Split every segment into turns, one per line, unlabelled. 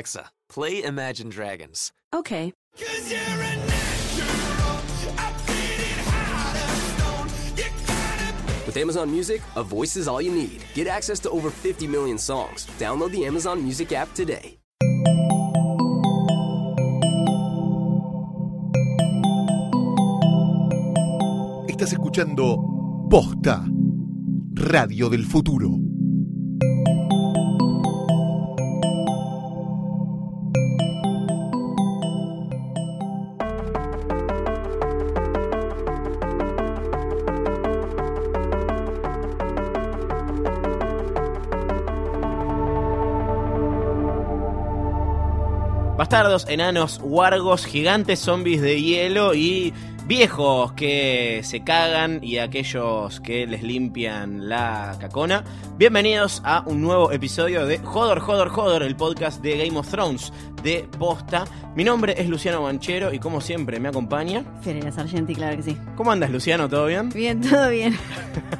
Alexa, play Imagine Dragons.
Okay.
With Amazon Music, a voice is all you need. Get access to over 50 million songs. Download the Amazon Music app today.
Estás escuchando Posta, Radio del Futuro.
Bastardos, enanos, wargos, gigantes, zombies de hielo y viejos que se cagan y aquellos que les limpian la cacona. Bienvenidos a un nuevo episodio de Jodor, Jodor, Jodor, el podcast de Game of Thrones de Posta. Mi nombre es Luciano Banchero y como siempre me acompaña.
Ferena Sargenti, claro que sí.
¿Cómo andas, Luciano? ¿Todo bien?
Bien, todo bien.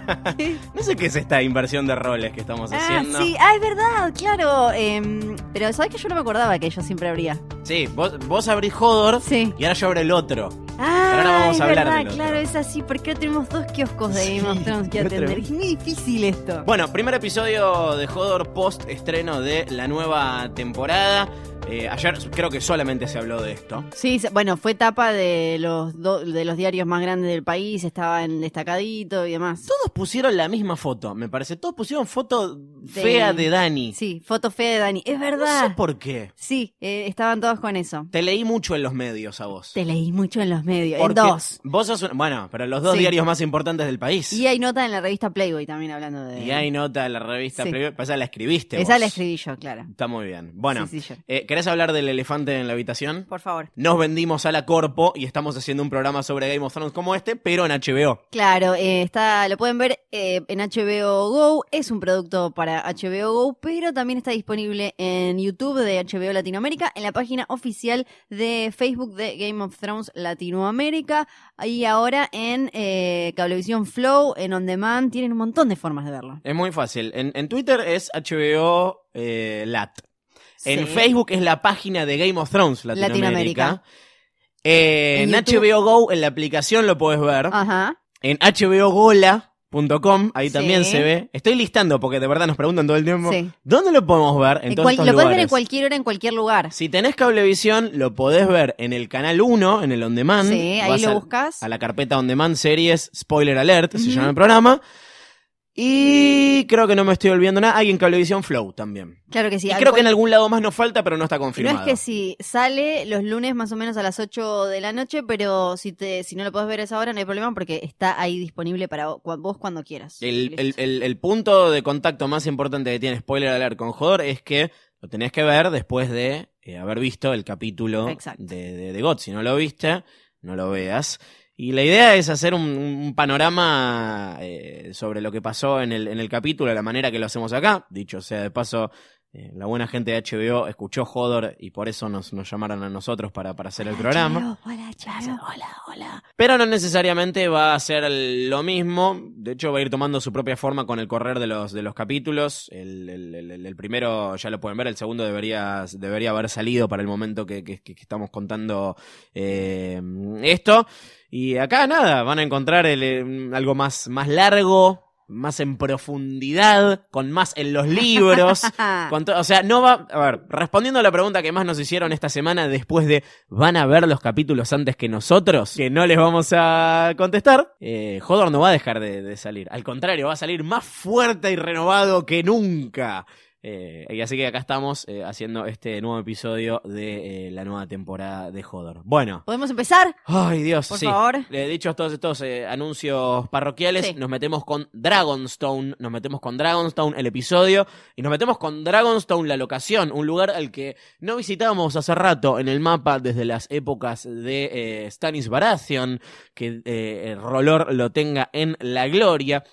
no sé qué es esta inversión de roles que estamos haciendo.
Ah, sí, ah, es verdad, claro. em, pero sabes que yo no me acordaba que yo siempre abría.
Sí, vos, vos abrís Jodor
Sí.
y ahora yo abro el otro.
Ah,
ahora vamos
es
a hablar
verdad,
del otro.
claro, es así. porque tenemos dos kioscos de Game of Thrones que atender? Es muy difícil esto.
Bueno, primer episodio de Hodor post estreno de la nueva temporada. Eh, ayer creo que solamente se habló de esto.
Sí, bueno, fue tapa de los do- de los diarios más grandes del país, estaba en destacadito y demás.
Todos pusieron la misma foto, me parece. Todos pusieron foto fea de Dani.
Sí, foto fea de Dani. Es
No
verdad.
sé por qué.
Sí, eh, estaban todos con eso.
Te leí mucho en los medios a vos.
Te leí mucho en los medios, en
Porque
dos.
Vos sos Bueno, pero los dos
Sí.
diarios más importantes del país.
Y hay nota en la revista Playboy también hablando de...
Y hay nota en la revista
Sí.
Playboy. Esa la escribiste
Esa
vos.
la escribí yo, claro.
Está muy bien. Bueno,
Sí, sí, yo.
eh, ¿querés hablar del elefante en la habitación?
Por favor.
Nos vendimos a la Corpo y estamos haciendo un programa sobre Game of Thrones como este, pero en HBO.
Claro, eh, está, lo pueden ver eh, en HBO Go, es un producto para HBO Go, pero también está disponible en YouTube de HBO Latinoamérica, en la página oficial de Facebook de Game of Thrones Latinoamérica, y ahora en eh, Cablevisión Flow, en On Demand, tienen un montón de formas de verlo.
Es muy fácil. En, en Twitter es HBO eh, En. Facebook es la página de Game of Thrones Latinoamérica.
Latinoamérica.
Eh,
En
HBO Go, en la aplicación lo puedes ver.
Ajá.
En hbogola.com, ahí
Sí.
también se ve. Estoy listando porque de verdad nos preguntan todo el tiempo.
Sí.
¿Dónde lo podemos ver? En
En
todos estos
lo puedes ver en
lugares.
cualquier hora, en cualquier lugar.
Si tenés cablevisión, lo podés ver en el canal 1, en el On Demand.
Sí, ahí
Vas
lo buscas.
A la carpeta On Demand Series, Spoiler Alert, se llama el programa. Y creo que no me estoy olvidando nada. Hay en Cablevisión Flow también.
Claro que sí.
y creo que en algún lado más nos falta, pero no está
No
confirmado.
es que si sale los lunes más o menos a las 8 de la noche, pero si te si no lo puedes ver a esa hora no hay problema porque está ahí disponible para vos cuando quieras.
El, el- el- el punto de contacto más importante que tiene Spoiler Alert con Jodor es que lo tenés que ver después de eh, haber visto el capítulo
Exacto.
de, de, de God. Si no lo viste, no lo veas. Y la idea es hacer un, un panorama eh, sobre lo que pasó en el, en el capítulo, de la manera que lo hacemos acá. Dicho sea de paso, eh, la buena gente de HBO escuchó Jodor y por eso nos, nos llamaron a nosotros para, para hacer el programa.
Hola, Charo. Hola, hola.
Pero no necesariamente va a ser lo mismo. De hecho, va a ir tomando su propia forma con el correr de los, de los capítulos. El, el- el- el primero ya lo pueden ver, el segundo debería, debería haber salido para el momento que, que- que estamos contando eh, esto. Y acá nada, van a encontrar el, eh, algo más, más largo, más en profundidad, con más en los libros. Con o sea, no va. A ver, respondiendo a la pregunta que más nos hicieron esta semana después de ¿van a ver los capítulos antes que nosotros? Que no les vamos a contestar. Eh, Hodor no va a dejar de, de salir. Al contrario, va a salir más fuerte y renovado que nunca. Eh, y así que acá estamos eh, haciendo este nuevo episodio de eh, la nueva temporada de Hodor. Bueno.
¿Podemos empezar?
Ay, Dios,
Por
sí.
favor.
Dichos todos estos anuncios parroquiales,
Sí.
nos metemos con Dragonstone, nos metemos con Dragonstone el episodio y nos metemos con Dragonstone la locación, un lugar al que no visitábamos hace rato en el mapa desde las épocas de Stannis Baratheon, que el Rolor lo tenga en la gloria.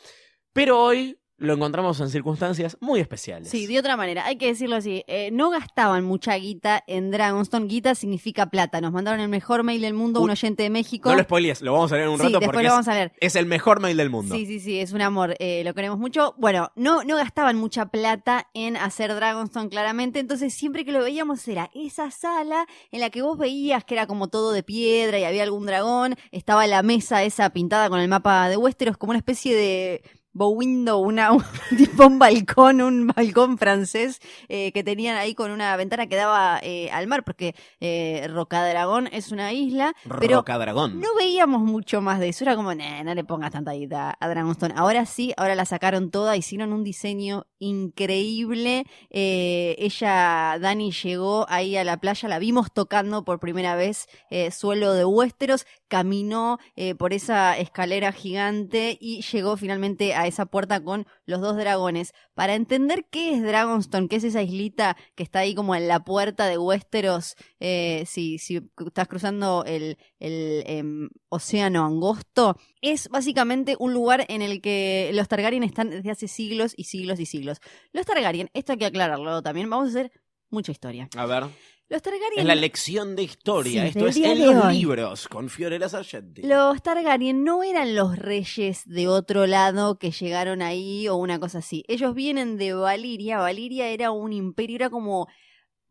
Pero hoy lo encontramos en circunstancias muy especiales.
Sí, de otra manera, hay que decirlo así, eh, no gastaban mucha guita en Dragonstone, guita significa plata, nos mandaron el mejor mail del mundo, un
Uy,
oyente de México.
No lo spoilees, lo vamos a leer en un
Sí,
rato
después
porque
lo vamos a leer.
es, el mejor mail del mundo.
Sí, sí, sí, es un amor, eh, lo queremos mucho. Bueno, no, no gastaban mucha plata en hacer Dragonstone claramente, entonces siempre que lo veíamos era esa sala en la que vos veías que era como todo de piedra y había algún dragón, estaba la mesa esa pintada con el mapa de Westeros como una especie de bow window, una, un, tipo un balcón, un balcón francés eh, que tenían ahí con una ventana que daba eh, al mar, porque eh, Rocadragón es una isla, pero
Rocadragón.
no veíamos mucho más de eso. Era como, "Nah, no le pongas tanta guita a Dragonstone. Ahora sí, ahora la sacaron toda, hicieron un diseño increíble. Eh, ella, Dani, llegó ahí a la playa, la vimos tocando por primera vez suelo de Westeros, caminó por esa escalera gigante y llegó finalmente a esa puerta con los dos dragones. Para entender qué es Dragonstone, qué es esa islita que está ahí como en la puerta de Westeros, eh, si, si estás cruzando el, el em, océano angosto, es básicamente un lugar en el que los Targaryen están desde hace siglos y siglos y siglos. Los Targaryen, esto hay que aclararlo también, vamos a hacer mucha historia.
A ver,
Los Targaryen...
es la lección de historia.
Sí,
Esto es en los
hoy.
libros con Fiorella Sargenti.
Los Targaryen no eran los reyes de otro lado que llegaron ahí o una cosa así. Ellos vienen de Valiria. Valiria era un imperio, era como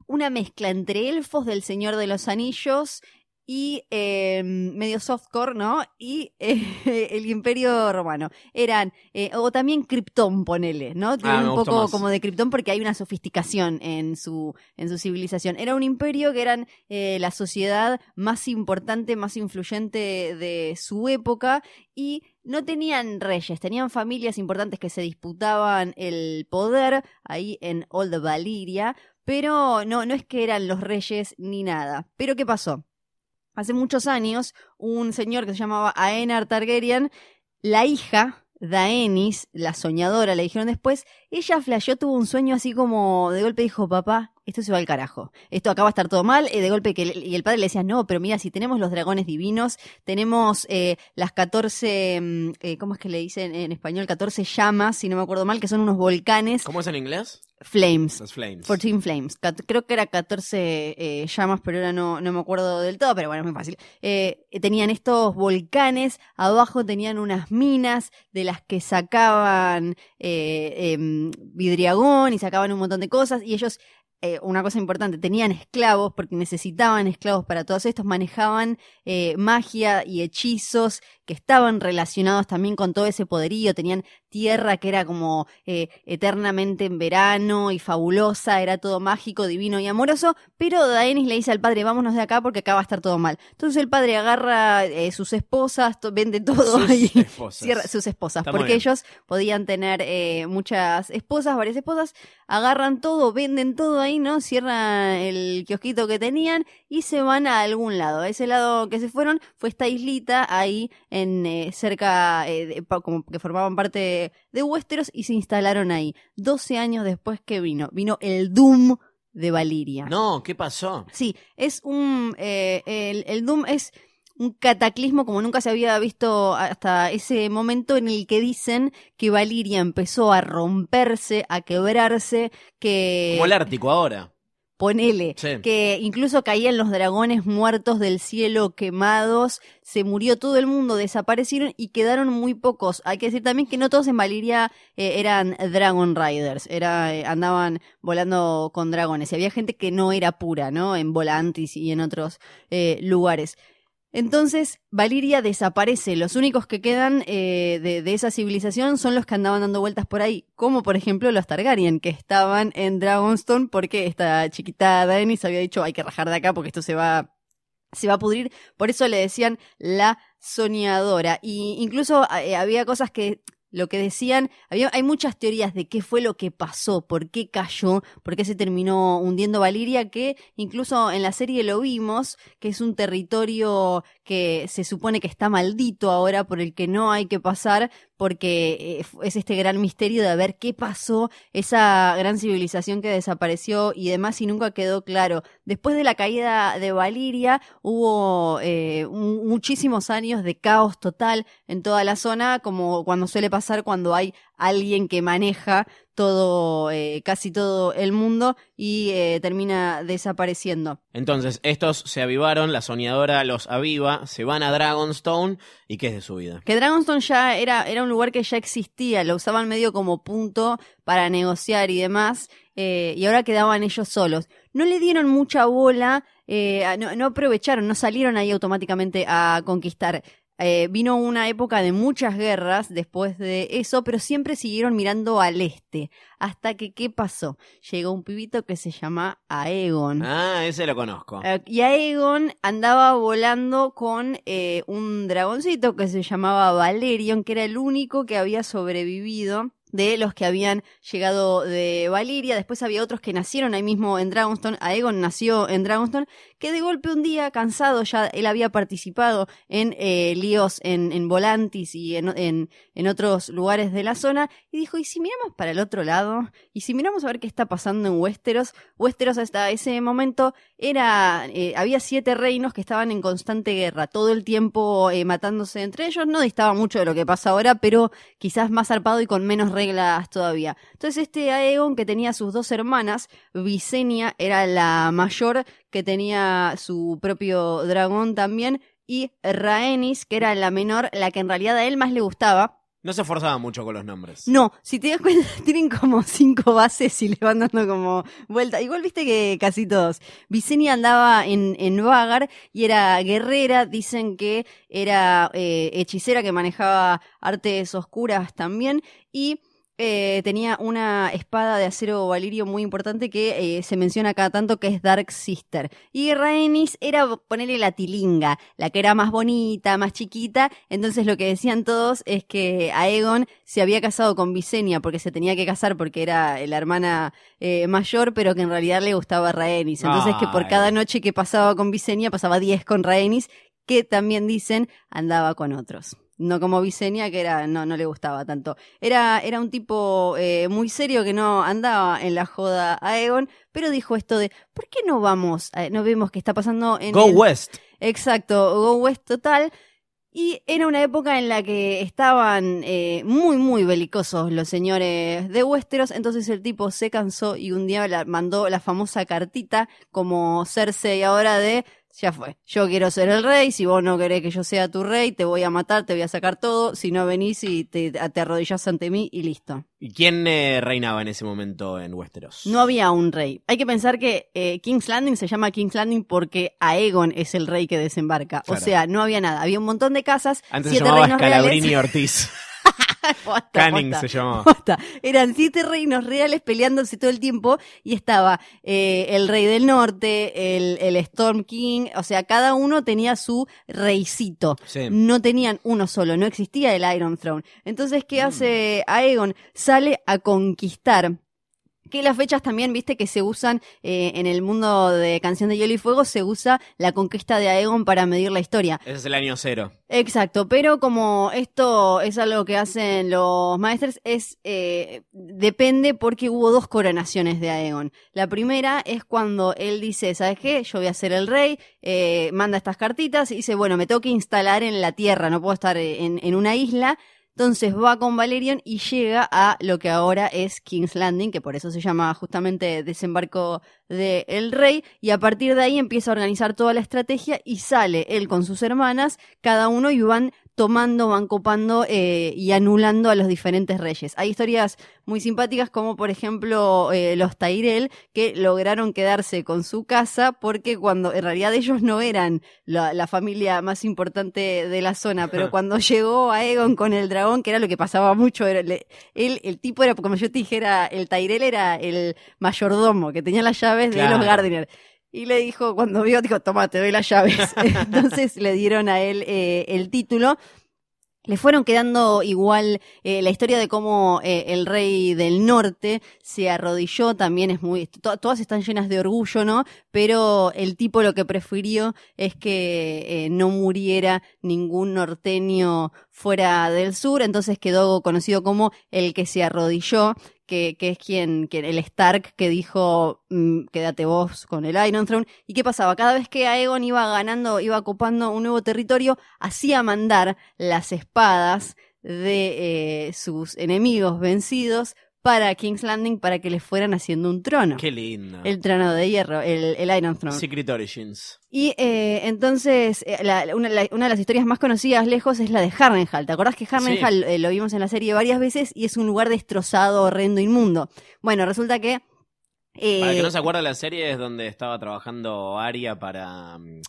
una mezcla entre elfos del Señor de los Anillos y eh, medio softcore, ¿no? Y eh, el Imperio Romano. Eran, eh, o también Krypton, ponele, ¿no? Tiene
Ah, me
un poco
más.
como de Krypton porque hay una sofisticación en su, en su civilización. Era un imperio que eran eh, la sociedad más importante, más influyente de su época y no tenían reyes, tenían familias importantes que se disputaban el poder ahí en Old Valyria, pero no, no es que eran los reyes ni nada. Pero ¿qué pasó? Hace muchos años, un señor que se llamaba Aenar Targaryen, la hija, Daenis, la soñadora, le dijeron después, ella flasheó, tuvo un sueño así como de golpe dijo, papá, esto se va al carajo. Esto acá va a estar todo mal. eh, de golpe que y el padre le decía, no, pero mira, si tenemos los dragones divinos, tenemos eh, las 14, mm, eh, ¿cómo es que le dicen en español? 14 llamas, si no me acuerdo mal, que son unos volcanes,
¿Cómo es en inglés?
Flames.
Los Flames.
14 Flames. Creo que era 14 eh, llamas, pero ahora no, no me acuerdo del todo, pero bueno, es muy fácil. Eh, tenían estos volcanes, abajo tenían unas minas de las que sacaban eh, em, vidriagón y sacaban un montón de cosas, y ellos, eh, una cosa importante, tenían esclavos, porque necesitaban esclavos para todos estos, manejaban eh, magia y hechizos que estaban relacionados también con todo ese poderío, tenían tierra que era como eh, eternamente en verano y fabulosa, era todo mágico, divino y amoroso, pero Daenis le dice al padre, vámonos de acá porque acá va a estar todo mal. Entonces el padre agarra eh, sus esposas, to- vende todo
Sus esposas.
Cierra sus esposas,
Está
porque ellos podían tener eh, muchas esposas, varias esposas, agarran todo, venden todo ahí, ¿no? Cierran el kiosquito que tenían y se van a algún lado. Ese lado que se fueron fue esta islita ahí en eh, cerca, eh, de- como que formaban parte de Westeros y se instalaron ahí. 12 años después que vino, vino el Doom de Valiria.
No, ¿qué pasó?
Sí, es un. eh, el, el Doom es un cataclismo como nunca se había visto hasta ese momento en el que dicen que Valiria empezó a romperse, a quebrarse, que.
Como el Ártico ahora.
Ponele,
Sí.
que incluso caían los dragones muertos del cielo quemados, se murió todo el mundo, desaparecieron y quedaron muy pocos. Hay que decir también que no todos en Valiria eh, eran Dragon Riders, era, eh, andaban volando con dragones. Y había gente que no era pura, ¿no? En Volantis y en otros eh, lugares. Entonces, Valiria desaparece. Los únicos que quedan eh, de, esa civilización son los que andaban dando vueltas por ahí. Como por ejemplo los Targaryen, que estaban en Dragonstone porque esta chiquita Daenerys había dicho hay que rajar de acá porque esto se va, se va a pudrir. Por eso le decían la soñadora. Y incluso eh, había cosas que lo que decían, había, hay muchas teorías de qué fue lo que pasó, por qué cayó, por qué se terminó hundiendo Valiria, que incluso en la serie lo vimos, que es un territorio que se supone que está maldito ahora, por el que no hay que pasar, porque eh, es este gran misterio de ver qué pasó, esa gran civilización que desapareció y demás y nunca quedó claro. Después de la caída de Valiria hubo eh, mu- muchísimos años de caos total en toda la zona, como cuando suele pasar cuando hay alguien que maneja todo, eh, casi todo el mundo y eh, termina desapareciendo.
Entonces, estos se avivaron, la soñadora los aviva, se van a Dragonstone y ¿qué es de su vida?
Que Dragonstone ya era, era un lugar que ya existía, lo usaban medio como punto para negociar y demás, eh, y ahora quedaban ellos solos. No le dieron mucha bola, eh, no, no aprovecharon, no salieron ahí automáticamente a conquistar. Eh, vino una época de muchas guerras después de eso, pero siempre siguieron mirando al este. Hasta que, ¿qué pasó? Llegó un pibito que se llama Aegon.
Ah, ese lo conozco.
Eh, y Aegon andaba volando con eh, un dragoncito que se llamaba Valerion, que era el único que había sobrevivido de los que habían llegado de Valiria. Después había otros que nacieron ahí mismo en Dragonstone. Aegon nació en Dragonstone, que de golpe un día, cansado, ya él había participado en eh, líos en, en Volantis y en, en, otros lugares de la zona, y dijo, ¿y si miramos para el otro lado? ¿Y si miramos a ver qué está pasando en Westeros? Westeros hasta ese momento era eh, había siete reinos que estaban en constante guerra, todo el tiempo eh, matándose entre ellos, no distaba mucho de lo que pasa ahora, pero quizás más zarpado y con menos reglas todavía. Entonces este Aegon que tenía sus dos hermanas, Visenya era la mayor, que tenía su propio dragón también, y Rhaenys, que era la menor, la que en realidad a él más le gustaba,
No se esforzaba mucho con los nombres.
no, si te das cuenta, tienen como cinco bases y le van dando como vuelta. Igual viste que casi todos. Visenya andaba en, en Vagar y era guerrera, dicen que era eh, hechicera que manejaba artes oscuras también y eh, tenía una espada de acero valirio muy importante que eh, se menciona cada tanto que es Dark Sister. Y Rhaenys era ponerle la tilinga, la que era más bonita, más chiquita. Entonces lo que decían todos es que Aegon se había casado con Visenya porque se tenía que casar porque era la hermana eh, mayor, pero que en realidad le gustaba Rhaenys. Entonces que por cada noche que pasaba con Visenya pasaba 10 con Rhaenys, que también dicen andaba con otros. No como Visenya, que era, no, no le gustaba tanto. Era, era un tipo eh, muy serio que no andaba en la joda a Aegon, pero dijo esto de, ¿por qué no vamos, a- no vemos qué está pasando en
Go
el-
West.
Exacto, Go West total. Y era una época en la que estaban eh, muy, muy belicosos los señores de Westeros, entonces el tipo se cansó y un día la- mandó la famosa cartita como Cersei ahora de, ya fue, yo quiero ser el rey, si vos no querés que yo sea tu rey, te voy a matar, te voy a sacar todo, si no venís y te, te arrodillás ante mí y listo.
¿Y quién eh, reinaba en ese momento en Westeros?
No había un rey. Hay que pensar que eh, King's Landing se llama King's Landing porque Aegon es el rey que desembarca. O sea, no había nada. Había un montón de casas,
Antes se
siete
llamaba
reinos
Scalabrini. Ortiz. Canning se llamaba.
Posta. Eran siete reinos reales peleándose todo el tiempo y estaba eh, el rey del norte, el, el Storm King, o sea, cada uno tenía su reycito.
Sí.
No tenían uno solo, no existía el Iron Throne. Entonces, ¿qué
Mm.
hace Aegon? Sale a conquistar. Que las fechas también, viste, que se usan eh, en el mundo de Canción de Hielo y Fuego, se usa la conquista de Aegon para medir la historia.
Ese es el año cero.
Exacto, pero como esto es algo que hacen los maestros, es eh, depende porque hubo dos coronaciones de Aegon. La primera es cuando él dice, ¿sabes qué? Yo voy a ser el rey, eh, manda estas cartitas y dice, bueno, me tengo que instalar en la tierra, no puedo estar en, en una isla. Entonces va con Valerion y llega a lo que ahora es King's Landing, que por eso se llama justamente desembarco del rey, y a partir de ahí empieza a organizar toda la estrategia y sale él con sus hermanas, cada uno y van tomando, van copando eh, y anulando a los diferentes reyes. Hay historias muy simpáticas como por ejemplo eh, los Tyrell que lograron quedarse con su casa porque cuando en realidad ellos no eran la, la familia más importante de la zona, pero cuando llegó Aegon con el dragón, que era lo que pasaba mucho, era, le- él, el tipo era, como yo te dijera, el Tyrell era el mayordomo que tenía las llaves de los Gardiner. Y le dijo, cuando vio, dijo, toma, te doy las llaves. Entonces le dieron a él eh, el título. le fueron quedando igual eh, la historia de cómo eh, el rey del norte se arrodilló también es muy to- todas están llenas de orgullo no pero el tipo lo que prefirió es que eh, no muriera ningún norteño fuera del sur entonces quedó conocido como el que se arrodilló que, que es quien, el Stark que dijo, mm, quédate vos con el Iron Throne. ¿Y qué pasaba? Cada vez que Aegon iba ganando, iba ocupando un nuevo territorio, hacía mandar las espadas de eh, sus enemigos vencidos para King's Landing para que les fueran haciendo un trono.
Qué lindo.
El trono de hierro, el, el Iron Throne.
Secret Origins.
Y eh, entonces, eh, la- una, la- una de las historias más conocidas lejos es la de Harrenhal. ¿Te acordás que Harrenhal eh, lo vimos en la serie varias veces y es un lugar destrozado, horrendo, inmundo? Bueno, resulta que... eh,
Para que no se acuerda, la serie es donde estaba trabajando Arya para, mm,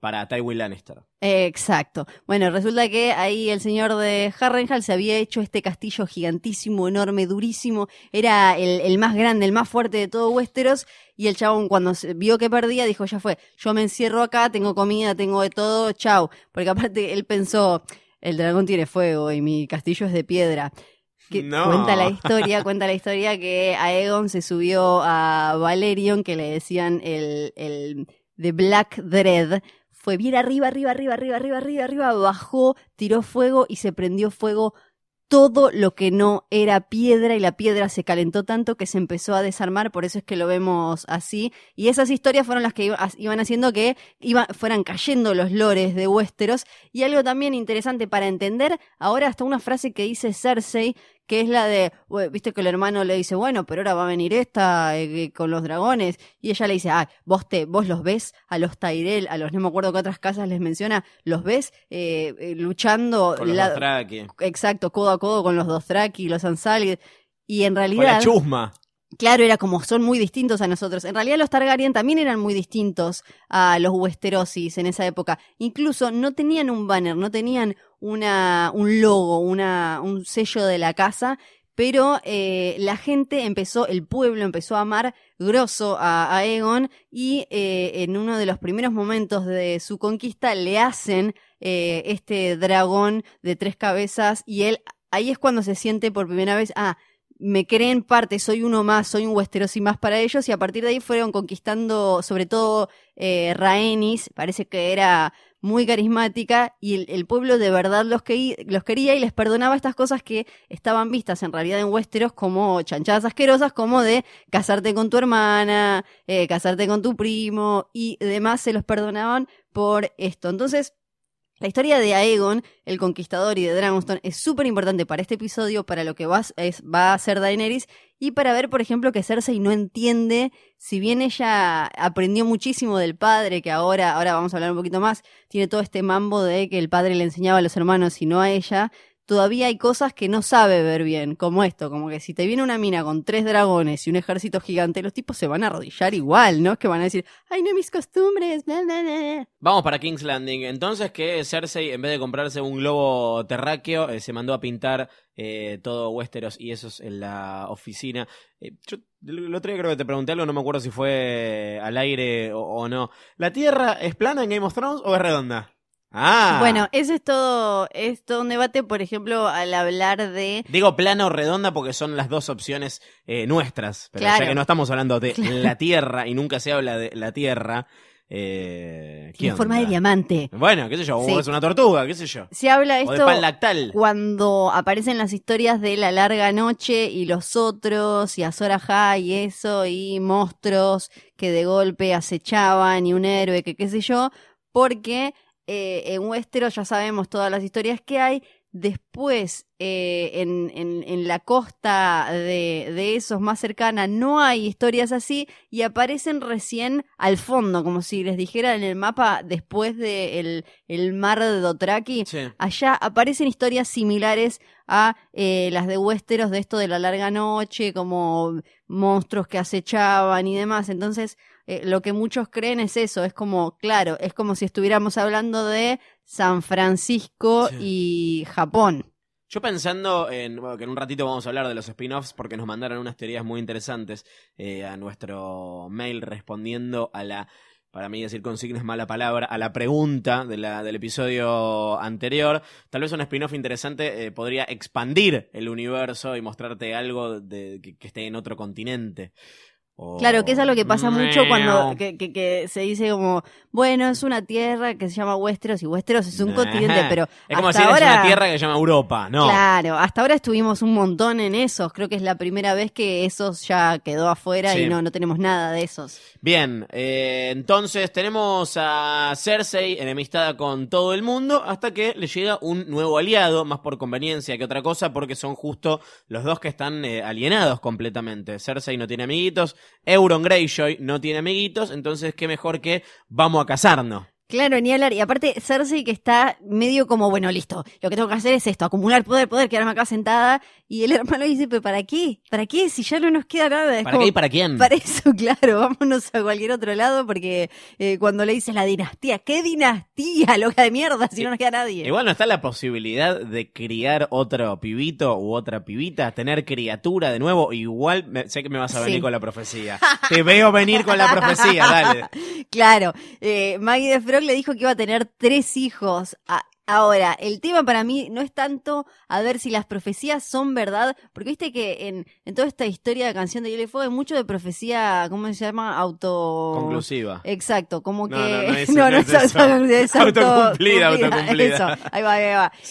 para Tywin Lannister.
exacto. Bueno, resulta que ahí el señor de Harrenhal se había hecho este castillo gigantísimo, enorme, durísimo. Era el, el más grande, el más fuerte de todo Westeros. Y el chabón cuando vio que perdía dijo, ya fue, yo me encierro acá, tengo comida, tengo de todo, chau. Porque aparte él pensó, el dragón tiene fuego y mi castillo es de piedra. Que
No.
Cuenta la historia, cuenta la historia que Aegon se subió a Valerion, que le decían el, el The Black Dread. Fue bien arriba, arriba, arriba, arriba, arriba, arriba, arriba, bajó, tiró fuego y se prendió fuego todo lo que no era piedra y la piedra se calentó tanto que se empezó a desarmar, por eso es que lo vemos así. Y esas historias fueron las que iba- iban haciendo que iba, fueran cayendo los lores de Westeros. Y algo también interesante para entender, ahora hasta una frase que dice Cersei, que es la de, "Bue- viste que el hermano le dice, bueno, pero ahora va a venir esta eh, con los dragones, y ella le dice, ah, vos te, vos los ves a los Tyrell, a los no me acuerdo qué otras casas les menciona, los ves eh, eh, luchando,
Con los
la-
Dothraki.
exacto, codo a codo con los Dothraki y los Ansali, y en
Con la
realidad,
chusma.
claro, era como son muy distintos a nosotros. En realidad los Targaryen también eran muy distintos a los Westerosis en esa época. Incluso no tenían un banner, no tenían una, un logo, una, un sello de la casa, pero eh, la gente empezó, el pueblo empezó a amar grosso a, Aegon y eh, en uno de los primeros momentos de su conquista le hacen eh, este dragón de tres cabezas y él ahí es cuando se siente por primera vez, ah, me creen parte, soy uno más, soy un Westerosi más para ellos y a partir de ahí fueron conquistando sobre todo eh, parece que era muy carismática y el, el pueblo de verdad los, que, los quería y les perdonaba estas cosas que estaban vistas en realidad en Westeros como chanchadas asquerosas, como de casarte con tu hermana, eh, casarte con tu primo y demás se los perdonaban por esto. Entonces, la historia de Aegon, el conquistador y de Dragonstone es súper importante para este episodio, para lo que va, es, va a hacer Daenerys y para ver, por ejemplo, que Cersei no entiende, si bien ella aprendió muchísimo del padre, que ahora, ahora vamos a hablar un poquito más, tiene todo este mambo de que el padre le enseñaba a los hermanos y no a ella, todavía hay cosas que no sabe ver bien, como esto, como que si te viene una mina con tres dragones y un ejército gigante, los tipos se van a arrodillar igual, ¿no? Que van a decir, ay, no, mis costumbres, bla, bla, bla".
Vamos para King's Landing. Entonces que Cersei, en vez de comprarse un globo terráqueo, eh, se mandó a pintar eh, todo Westeros y eso es en la oficina. Eh, yo el otro día creo que te pregunté algo, no me acuerdo si fue al aire o no. ¿La Tierra es plana en Game of Thrones o es redonda? Ah.
Bueno, ese es todo, es todo un debate, por ejemplo, al hablar de...
Digo plana o redonda porque son las dos opciones eh, nuestras. Pero
Claro.
ya que no estamos hablando de
Claro.
la Tierra y nunca se habla de la Tierra. Eh, ¿qué
Tiene forma de diamante.
Bueno, qué sé yo,
Sí.
o es una tortuga, qué sé yo.
Se habla
O de
esto
pan lactal.
cuando aparecen las historias de la larga noche y los otros, y Azor Ahai y eso, y monstruos que de golpe acechaban y un héroe que qué sé yo, porque eh, en Westeros ya sabemos todas las historias que hay. Después, eh, en, en- en la costa de, de esos más cercana, no hay historias así y aparecen recién al fondo, como si les dijera en el mapa después del el mar de Dothraki.
Sí.
Allá aparecen historias similares a eh, las de Westeros, de esto de la larga noche, como monstruos que acechaban y demás. Entonces, eh, lo que muchos creen es eso, es como, claro, es como si estuviéramos hablando de San Francisco
Sí.
y Japón.
Yo pensando en bueno, que en un ratito vamos a hablar de los spin-offs porque nos mandaron unas teorías muy interesantes eh, a nuestro mail respondiendo a la para mí decir consigna es mala palabra, a la pregunta de la, del episodio anterior. Tal vez un spin-off interesante eh, podría expandir el universo y mostrarte algo de, que, que esté en otro continente.
Claro, que es algo que pasa mucho cuando que, que- que se dice como, bueno, es una tierra que se llama Westeros y Westeros es un
Nah.
continente, pero
Es como
hasta
decir, es
ahora,
una tierra que se llama Europa, ¿no?
Claro, hasta ahora estuvimos un montón en esos. Creo que es la primera vez que esos ya quedó afuera
Sí.
y no, no tenemos nada de esos.
Bien, eh, entonces tenemos a Cersei enemistada con todo el mundo hasta que le llega un nuevo aliado, más por conveniencia que otra cosa, porque son justo los dos que están eh, alienados completamente. Cersei no tiene amiguitos, Euron Greyjoy no tiene amiguitos, entonces qué mejor que vamos a casarnos.
Claro, ni hablar. Y aparte, Cersei que está medio como, bueno, listo, lo que tengo que hacer es esto, acumular poder, poder, quedarme acá sentada. Y el hermano dice, pero ¿para qué? ¿Para qué? Si ya no nos queda nada. Es
¿Para
como,
qué y para quién?
Para eso, claro, vámonos a cualquier otro lado porque eh, cuando le dices la dinastía, ¿qué dinastía, loca de mierda, si no nos queda nadie?
Igual no está la posibilidad de criar otro pibito u otra pibita, tener criatura de nuevo. Igual me- sé que me vas a venir
Sí.
con la profecía. Te veo venir con la profecía, dale.
Claro, eh, Maggie de Le dijo que iba a tener tres hijos. A- ahora, el tema para mí no es tanto a ver si las profecías son verdad, porque viste que en, en toda esta historia de Canción de Hielo y Fuego hay mucho de profecía, ¿cómo se llama? Auto...
Conclusiva.
Exacto, como
No,
que...
no, no es-
no,
no es eso.
es auto-
Autocumplida,
auto-
autocumplida.
Eso, ahí va, ahí va. Eh,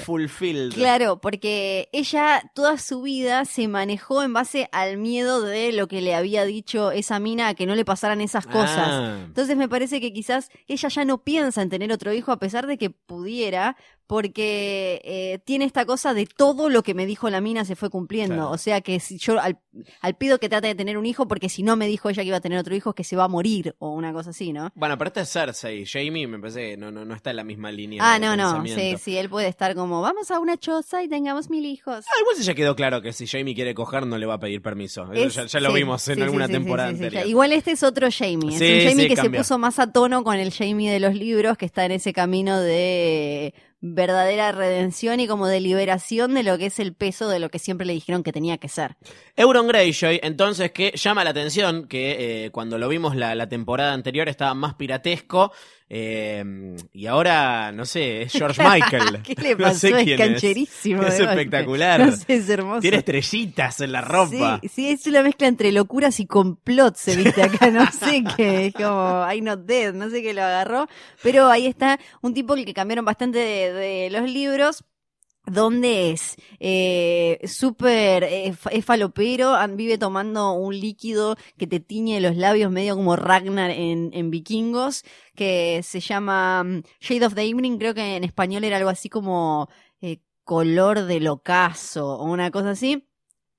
Self-fulfilled.
Claro, porque ella toda su vida se manejó en base al miedo de lo que le había dicho esa mina a que no le pasaran esas cosas.
Ah.
Entonces me parece que quizás ella ya no piensa en tener otro hijo a pesar de que pudiera, entera porque eh, tiene esta cosa de todo lo que me dijo la mina se fue cumpliendo.
Claro.
O sea que si yo al, al pido que trate de tener un hijo porque si no me dijo ella que iba a tener otro hijo es que se va a morir o una cosa así, ¿no?
Bueno, pero esta es Cersei. Jamie me parece que no, no, no está en la misma línea.
Ah,
de
no, no, sí, sí, él puede estar como, vamos a una choza y tengamos mil hijos.
Ah, igual ya quedó claro que si Jamie quiere coger no le va a pedir permiso. Eso ya, ya lo
sí,
vimos en
sí,
alguna
sí,
temporada anterior.
Igual este es otro Jamie.
Sí,
es un Jamie que
cambia.
se puso más a tono con el Jamie de los libros, que está en ese camino de verdadera redención y como de liberación de lo que es el peso de lo que siempre le dijeron que tenía que ser.
Euron Greyjoy, entonces, que llama la atención que eh, cuando lo vimos la, la temporada anterior estaba más piratesco. Eh, y ahora, no sé, es George Michael.
¿Qué le
No
pasó?
sé
es cancherísimo.
Es
golpe.
espectacular.
No sé, es hermoso.
Tiene estrellitas en la ropa.
Sí, sí, es una mezcla entre locuras y complot, se viste acá, no sé qué, es como I not dead, no sé qué lo agarró, pero ahí está un tipo que cambiaron bastante de, de los libros. Donde es eh, súper eh, es falopero, vive tomando un líquido que te tiñe los labios medio como Ragnar en, en vikingos, que se llama mm, Shade of the Evening, creo que en español era algo así como eh, color del ocaso o una cosa así.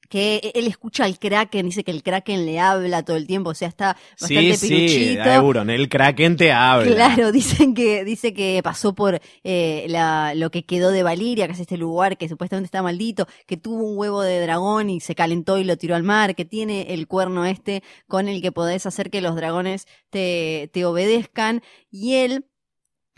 Que él escucha al Kraken, dice que el Kraken le habla todo el tiempo, o sea, está bastante
Sí, sí,
piruchito.
a Euron, el Kraken te habla.
Claro, dicen que, dice que pasó por eh, la, lo que quedó de Valiria, que es este lugar que supuestamente está maldito, que tuvo un huevo de dragón y se calentó y lo tiró al mar, que tiene el cuerno este con el que podés hacer que los dragones te, te obedezcan. Y él,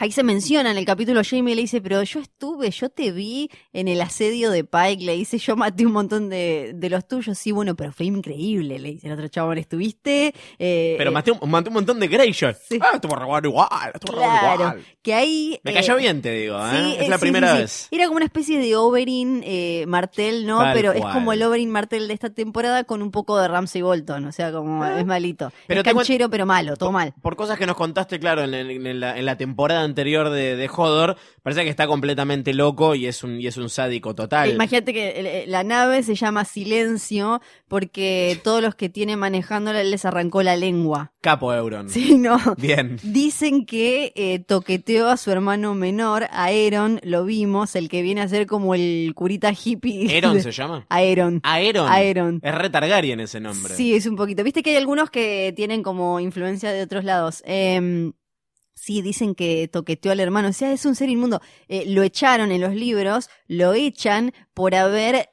ahí se menciona en el capítulo, Jamie le dice, pero yo estuve, yo te vi en el asedio de Pike, le dice, yo maté un montón de, de los tuyos, sí, bueno, pero fue increíble, le dice el otro chabón, estuviste... eh,
Pero maté un, maté un montón de Greyjoy.
Sí.
Ah, estuvo igual, estuvo
Claro,
igual.
que ahí...
Me
eh,
cayó bien, te digo, ¿eh?
Sí,
es la
eh, sí,
primera vez.
Era como una especie de Oberyn eh, Martel, ¿no?
Tal
Pero es como el Oberyn Martel de esta temporada con un poco de Ramsey Bolton, o sea, como es malito.
Pero
es canchero, pero malo, todo mal.
Por cosas que nos contaste, claro, en, en- en la, en la temporada anterior de, de Hodor, parece que está completamente loco y es un, y es un sádico total.
Imagínate que eh, la nave se llama Silencio porque todos los que tiene manejándola les arrancó la lengua.
Capo Euron.
Sí, no.
Bien.
Dicen que eh, toqueteó a su hermano menor, a Aaron, lo vimos, el que viene a ser como el curita hippie.
¿Eron se llama?
Aeron.
Aeron.
Aeron.
Es re Targaryen ese nombre.
Sí, es un poquito. Viste que hay algunos que tienen como influencia de otros lados. Em, sí, dicen que toqueteó al hermano. O sea, es un ser inmundo. Eh, lo echaron en los libros, lo echan por haber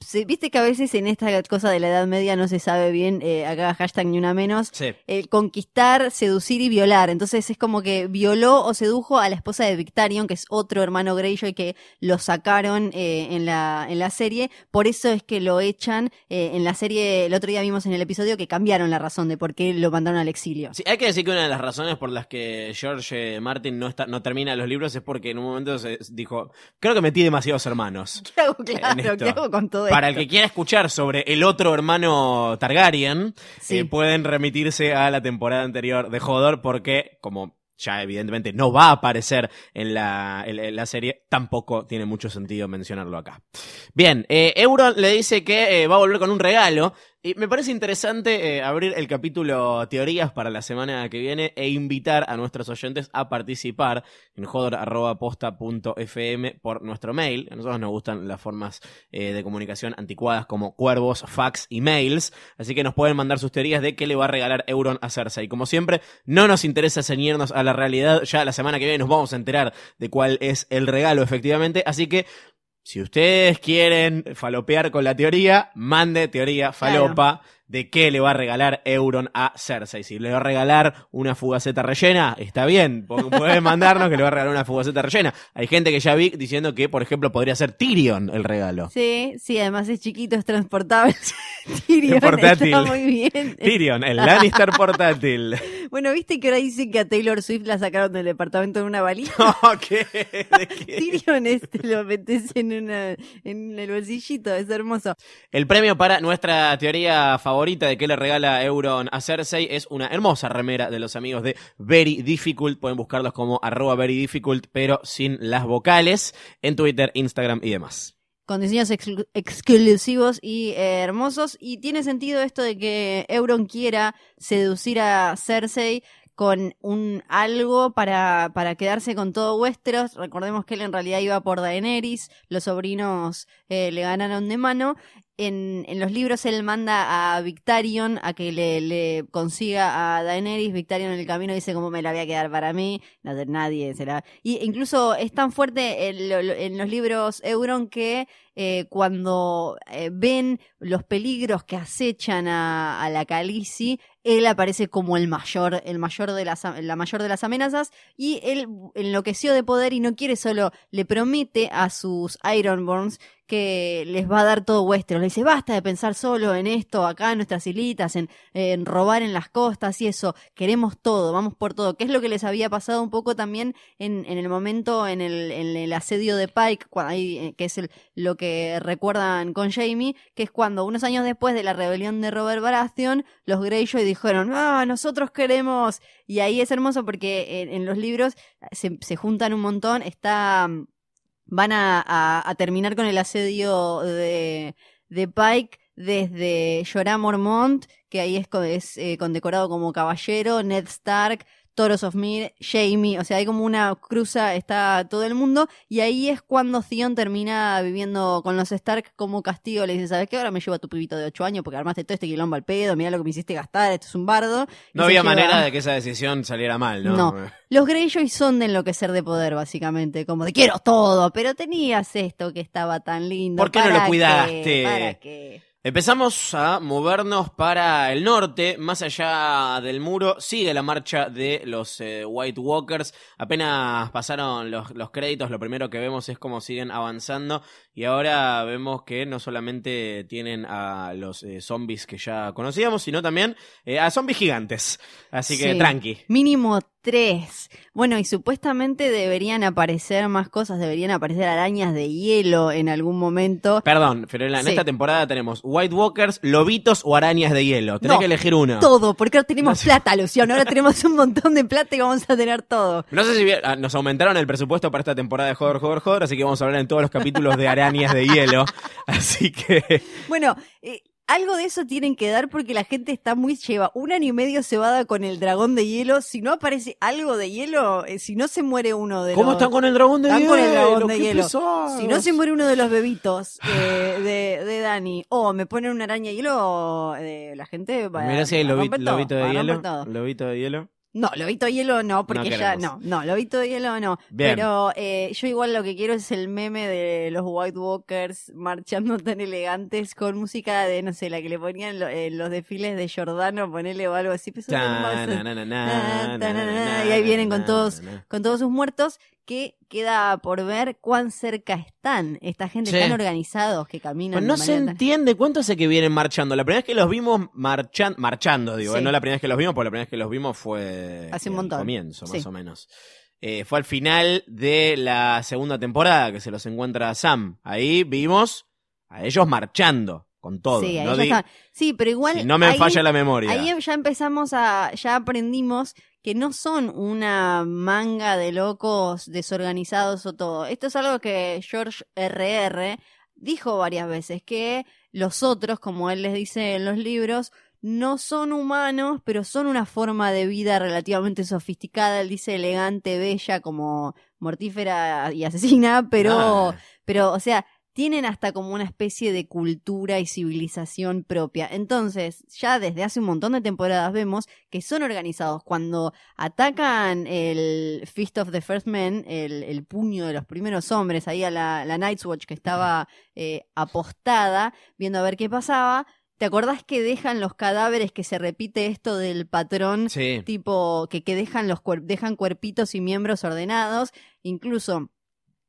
se- viste que a veces en esta cosa de la Edad Media no se sabe bien, eh, acá hashtag ni una menos,
Sí.
el conquistar, seducir y violar. Entonces es como que violó o sedujo a la esposa de Victarion, que es otro hermano Greyjoy que lo sacaron eh, en, la, en la serie. Por eso es que lo echan. eh, en la serie, el otro día vimos en el episodio que cambiaron la razón de por qué lo mandaron al exilio.
Sí, hay que decir que una de las razones por las que George Martin no, está, no termina los libros es porque en un momento se dijo, creo que metí demasiados hermanos.
¿Qué hago,
en
claro? ¿Qué hago con todo
Para el que quiera escuchar sobre el otro hermano Targaryen,
Sí.
eh, pueden remitirse a la temporada anterior de Hodor porque, como ya evidentemente no va a aparecer en la, en- en la serie, tampoco tiene mucho sentido mencionarlo acá. Bien, eh, Euron le dice que eh, va a volver con un regalo. Y me parece interesante eh, abrir el capítulo teorías para la semana que viene e invitar a nuestros oyentes a participar en jodor.posta.fm por nuestro mail. A nosotros nos gustan las formas eh, de comunicación anticuadas como cuervos, fax y mails. Así que nos pueden mandar sus teorías de qué le va a regalar Euron a Cersei. Como siempre, no nos interesa ceñirnos a la realidad. Ya la semana que viene nos vamos a enterar de cuál es el regalo efectivamente. Así que si ustedes quieren falopear con la teoría, mande teoría falopa de qué le va a regalar Euron a Cersei. Si le va a regalar una fugaceta rellena, está bien, pu- pueden mandarnos que le va a regalar una fugaceta rellena. Hay gente que ya vi diciendo que, por ejemplo, podría ser Tyrion el regalo.
Sí, sí, además es chiquito, es transportable. Tyrion
portátil.
está muy bien.
Tyrion, el Lannister portátil.
Bueno, viste que ahora dicen que a Taylor Swift la sacaron del departamento en una valija.
¿Qué? ¿De qué?
Tyrion este lo metes en, una, en el bolsillito, es hermoso.
El premio para nuestra teoría favorita de qué le regala Euron a Cersei es una hermosa remera de los amigos de Very Difficult. Pueden buscarlos como arroba Very pero sin las vocales, en Twitter, Instagram y demás.
Con diseños exclu- exclusivos y eh, hermosos. Y tiene sentido esto de que Euron quiera seducir a Cersei con un algo para, para quedarse con todo Westeros. Recordemos que él en realidad iba por Daenerys, los sobrinos eh, le ganaron de mano. En, en los libros él manda a Victarion a que le, consiga a Daenerys. Victarion en el camino dice como me la voy a quedar para mí. No, nadie será. Y incluso es tan fuerte en, en los libros Euron que eh, cuando eh, ven los peligros que acechan a, a la Khaleesi, él aparece como el mayor, el mayor de las, la mayor de las amenazas y él enloqueció de poder y no quiere solo, le promete a sus Ironborns que les va a dar todo Westeros. Le dice, basta de pensar solo en esto, acá en nuestras islitas, en, en robar en las costas y eso. Queremos todo, vamos por todo. Que es lo que les había pasado un poco también en, en el momento, en el, en el asedio de Pike, eh, que es el, lo que recuerdan con Jamie, que es cuando unos años después de la rebelión de Robert Baratheon, los Greyjoy dijeron, ah, nosotros queremos. Y ahí es hermoso porque en, en los libros se, se juntan un montón, está van a, terminar con el asedio de, Pike desde Jorah Mormont, que ahí es eh, condecorado como caballero, Ned Stark, Toros of Mir, Jamie, o sea, hay como una cruza, está todo el mundo, y ahí es cuando Theon termina viviendo con los Stark como castigo, le dice, ¿sabes qué? Ahora me llevo a tu pibito de 8 años porque armaste todo este quilombo al pedo, mira lo que me hiciste gastar, esto es un bardo.
No había
lleva-
manera de que esa decisión saliera mal, ¿no?
No. Los Greyjoy son de enloquecer de poder, básicamente, como de quiero todo, pero tenías esto que estaba tan lindo.
¿Por qué no
¿para
lo cuidaste?
qué? ¿Para qué?
Empezamos a movernos para el norte, más allá del muro, sigue la marcha de los eh, White Walkers, apenas pasaron los, los créditos, lo primero que vemos es cómo siguen avanzando y ahora vemos que no solamente tienen a los eh, zombies que ya conocíamos, sino también eh, a zombies gigantes, así que
Sí.
tranqui.
Mínimo tres. Bueno, y supuestamente deberían aparecer más cosas, deberían aparecer arañas de hielo en algún momento.
Perdón, Fiorella, en
Sí.
esta temporada tenemos White Walkers, lobitos o arañas de hielo, tenés
No,
que elegir uno.
Todo, porque ahora tenemos
No sé.
plata, Luciano. Ahora tenemos un montón de plata y vamos a tener todo.
No sé si vi- ah, nos aumentaron el presupuesto para esta temporada de Joder, Joder, Joder, así que vamos a hablar en todos los capítulos de arañas de hielo. Así que
Bueno, eh, algo de eso tienen que dar porque la gente está muy lleva un año y medio cebada con el dragón de hielo. Si no aparece algo de hielo, eh, si no se muere uno de
¿Cómo
los...
están con el dragón de
Están
hielo?
con el dragón de
¡Qué
hielo.
pesados!
Si no se muere uno de los bebitos eh, de, de Dani o me ponen una araña de hielo, eh, la gente va
Mirá si hay lobito
va
de hielo. Lobito de hielo.
No, Lobito Hielo no, porque
No
ya no, no, Lobito Hielo no.
Bien.
Pero eh, yo igual lo que quiero es el meme de los White Walkers marchando tan elegantes con música de, no sé, la que le ponían lo- en los desfiles de Giordano, ponele o algo así. y ahí vienen con todos, con todos sus muertos, que queda por ver cuán cerca están esta gente
Sí.
tan organizados que caminan.
Pues no se
tan-
entiende cuánto hace que vienen marchando. La primera vez que los vimos marchan, marchando, digo,
Sí.
eh, no la primera vez que los vimos, porque la primera vez que los vimos fue
Hace un
al
montón.
comienzo, más o menos. Eh, fue al final de la segunda temporada que se los encuentra Sam. Ahí vimos a ellos marchando con todo.
Sí, ahí
No
ya
di-
estaban. Sí, pero igual.
si no me
ahí-
falla la memoria.
Ahí ya empezamos a, ya aprendimos que no son una manga de locos desorganizados o todo. Esto es algo que George R.R. dijo varias veces, que los otros, como él les dice en los libros, no son humanos, pero son una forma de vida relativamente sofisticada. Él dice elegante, bella, como mortífera y asesina, pero
Ah,
pero, o sea, tienen hasta como una especie de cultura y civilización propia. Entonces, ya desde hace un montón de temporadas vemos que son organizados. Cuando atacan el Fist of the First Men, el, el puño de los primeros hombres, ahí a la, la Night's Watch que estaba eh, apostada, viendo a ver qué pasaba. ¿Te acordás que dejan los cadáveres que se repite esto del patrón
sí.
tipo que, que dejan los cuer- dejan cuerpitos y miembros ordenados, incluso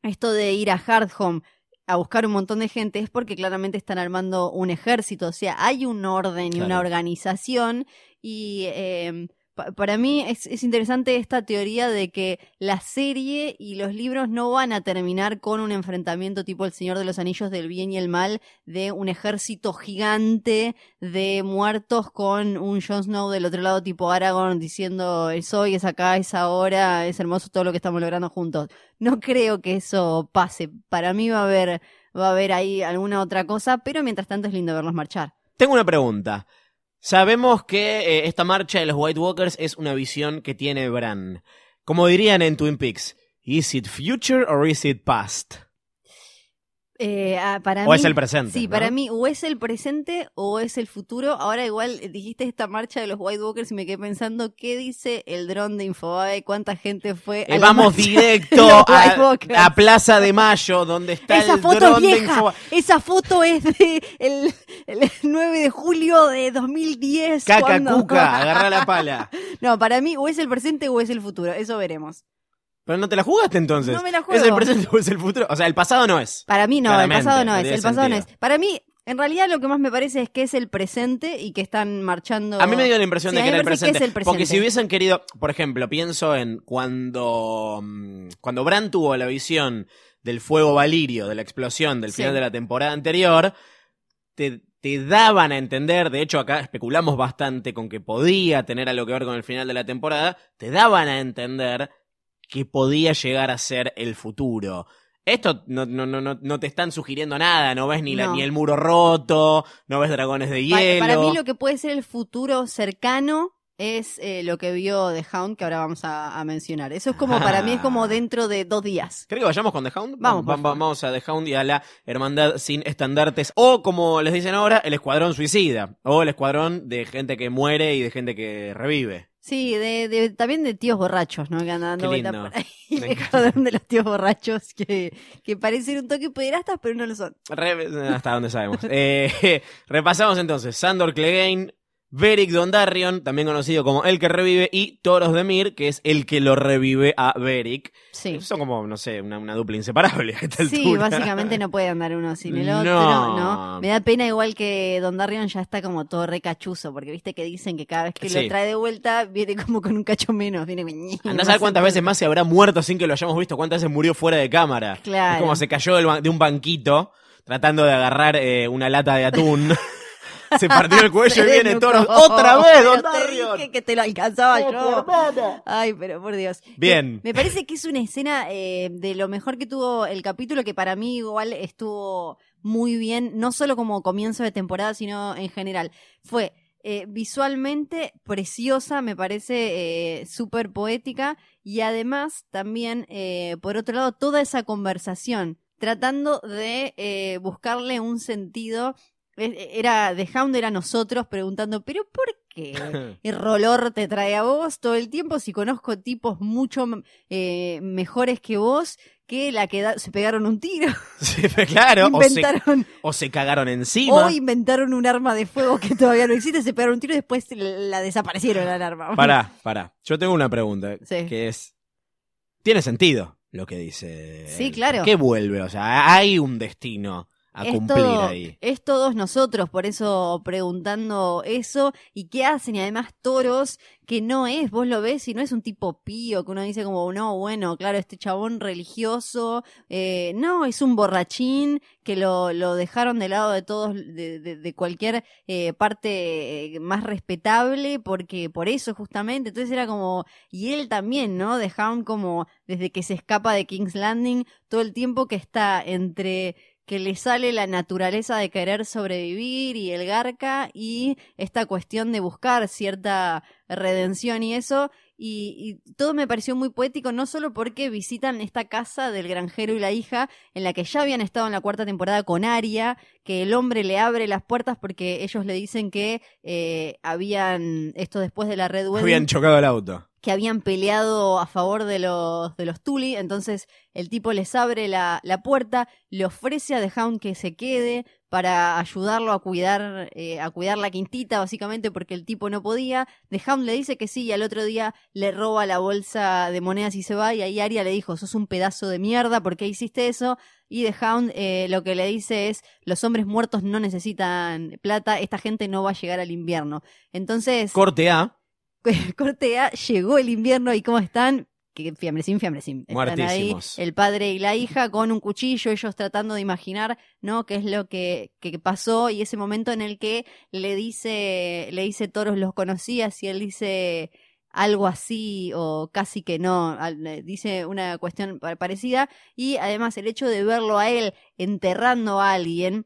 esto de ir a Hardhome a buscar un montón de gente es porque claramente están armando un ejército, o sea, hay un orden y una organización y eh, pa- para mí es, es interesante esta teoría de que la serie y los libros no van a terminar con un enfrentamiento tipo El Señor de los Anillos del bien y el mal de un ejército gigante de muertos con un Jon Snow del otro lado tipo Aragorn diciendo es hoy, es acá, es ahora, es hermoso todo lo que estamos logrando juntos. No creo que eso pase. Para mí va a haber, va a haber ahí alguna otra cosa, pero mientras tanto es lindo verlos marchar.
Tengo una pregunta. Sabemos que eh, esta marcha de los White Walkers es una visión que tiene Bran. Como dirían en Twin Peaks, ¿is it future or is it past?
Eh, ah, para
O
mí,
es el presente,
Sí,
¿no?
para mí o es el presente o es el futuro. Ahora igual eh, dijiste esta marcha de los White Walkers y me quedé pensando, ¿qué dice el dron de Infobae? ¿Cuánta gente fue?
Eh,
la
vamos
de
directo a, a Plaza de Mayo, donde está
Esa
el
foto es
de
vieja.
Infobae.
Esa foto es de el, el 9 de julio de 2010.
Caca,
cuando-
cuca, agarra la pala.
No, para mí o es el presente o es el futuro. Eso veremos.
Pero no te la jugaste entonces.
No me la
¿Es
juego.
el presente o es el futuro? O sea, el pasado no es.
Para mí no,
Claramente,
el pasado no
no
es. El pasado no es. Para mí, en realidad lo que más me parece es que es el presente y que están marchando.
A mí me dio la impresión
Sí,
de que era el
que
presente,
es el presente.
Porque si hubiesen querido, por ejemplo, pienso en cuando, mm, cuando Bran tuvo la visión del fuego valirio, de la explosión del
Sí.
final de la temporada anterior, te, te daban a entender, de hecho acá especulamos bastante con que podía tener algo que ver con el final de la temporada, te daban a entender que podía llegar a ser el futuro. Esto no, no, no, no, te están sugiriendo nada, no ves ni, la,
No.
ni el muro roto, no ves dragones de hielo.
Para, mí lo que puede ser el futuro cercano es eh, lo que vio The Hound que ahora vamos a, a mencionar. Eso es como, para mí es como dentro de dos días.
¿Creo que vayamos con The Hound?
Vamos, por
Va- va-
favor.
vamos a The Hound y a la Hermandad sin estandartes. O, como les dicen ahora, el Escuadrón Suicida. O el Escuadrón de gente que muere y de gente que revive.
Sí, de, de- también de tíos borrachos, ¿no? Que andan dando vuelta por ahí.
Me
de los tíos borrachos que, que parecen un toque pederastas, pero no lo son.
Re- hasta donde sabemos. Eh, repasamos entonces. Sandor Clegane, Beric Dondarrion, también conocido como el que revive, y Toros de Mir, que es el que lo revive a Beric.
Sí.
Son como, no sé, una, una dupla inseparable a esta
Sí,
altura.
básicamente no puede andar uno sin el otro, ¿no? Me da pena igual que Don Darion ya está como todo recachuzo, porque viste que dicen que cada vez que
Sí.
lo trae de vuelta viene como con un cacho menos, viene
Andá a saber cuántas veces más se habrá muerto sin que lo hayamos visto, cuántas veces murió fuera de cámara.
Claro.
Es como se cayó de un banquito tratando de agarrar eh, una lata de atún. se partió el cuello y viene. Toros. ¡Otra vez, Don
te dije que te lo alcanzaba
¡Oh,
yo. Ay, pero por Dios.
Bien.
Me, parece que es una escena eh, de lo mejor que tuvo el capítulo, que para mí igual estuvo muy bien, no solo como comienzo de temporada, sino en general. Fue eh, visualmente preciosa, me parece eh, súper poética, y además también, eh, por otro lado, toda esa conversación, tratando de eh, buscarle un sentido. Eh, Era, The Hound era nosotros preguntando, pero ¿por que el rolor te trae a vos todo el tiempo, si conozco tipos mucho eh, mejores que vos, que la que da- se pegaron un tiro,
Sí, claro, o se,
inventaron
o se cagaron encima.
o inventaron un arma de fuego que todavía no existe, se pegaron un tiro y después la desaparecieron la arma.
Pará, pará. Yo tengo una pregunta,
Sí.
que es... ¿Tiene sentido lo que dice?
Sí,
él?
claro.
¿Qué vuelve? O sea, hay un destino a
es
cumplir
todo-
ahí.
Es todos nosotros, por eso preguntando eso. ¿Y qué hacen? Y además toros, que no es, vos lo ves y no es un tipo pío, que uno dice como, no, bueno, claro, este chabón religioso. eh, no, es un borrachín que lo, lo dejaron de lado de todos, de, de- de cualquier eh, parte eh, más respetable, porque por eso justamente. Entonces era como, y él también, ¿no? Dejaron como, desde que se escapa de King's Landing, todo el tiempo que está entre que le sale la naturaleza de querer sobrevivir y el garca y esta cuestión de buscar cierta redención y eso. Y, y todo me pareció muy poético, no solo porque visitan esta casa del granjero y la hija, en la que ya habían estado en la cuarta temporada con Aria, que el hombre le abre las puertas porque ellos le dicen que eh, habían, esto después de la Red Wedding,
Habían chocado el auto.
que habían peleado a favor de los, de los Tully, entonces el tipo les abre la, la puerta, le ofrece a The Hound que se quede para ayudarlo a cuidar, eh, a cuidar la quintita, básicamente, porque el tipo no podía. The Hound le dice que sí, y al otro día le roba la bolsa de monedas y se va, y ahí Aria le dijo, sos un pedazo de mierda, ¿por qué hiciste eso? Y The Hound eh, lo que le dice es, los hombres muertos no necesitan plata, esta gente no va a llegar al invierno. Entonces...
Corte A.
corte A, llegó el invierno y cómo están, que fiambrecín, fiambrecín. Están ahí el padre y la hija con un cuchillo, ellos tratando de imaginar, ¿no? qué es lo que, que pasó y ese momento en el que le dice, le dice Toros los conocías y él dice algo así o casi que no, dice una cuestión pa- parecida y además el hecho de verlo a él enterrando a alguien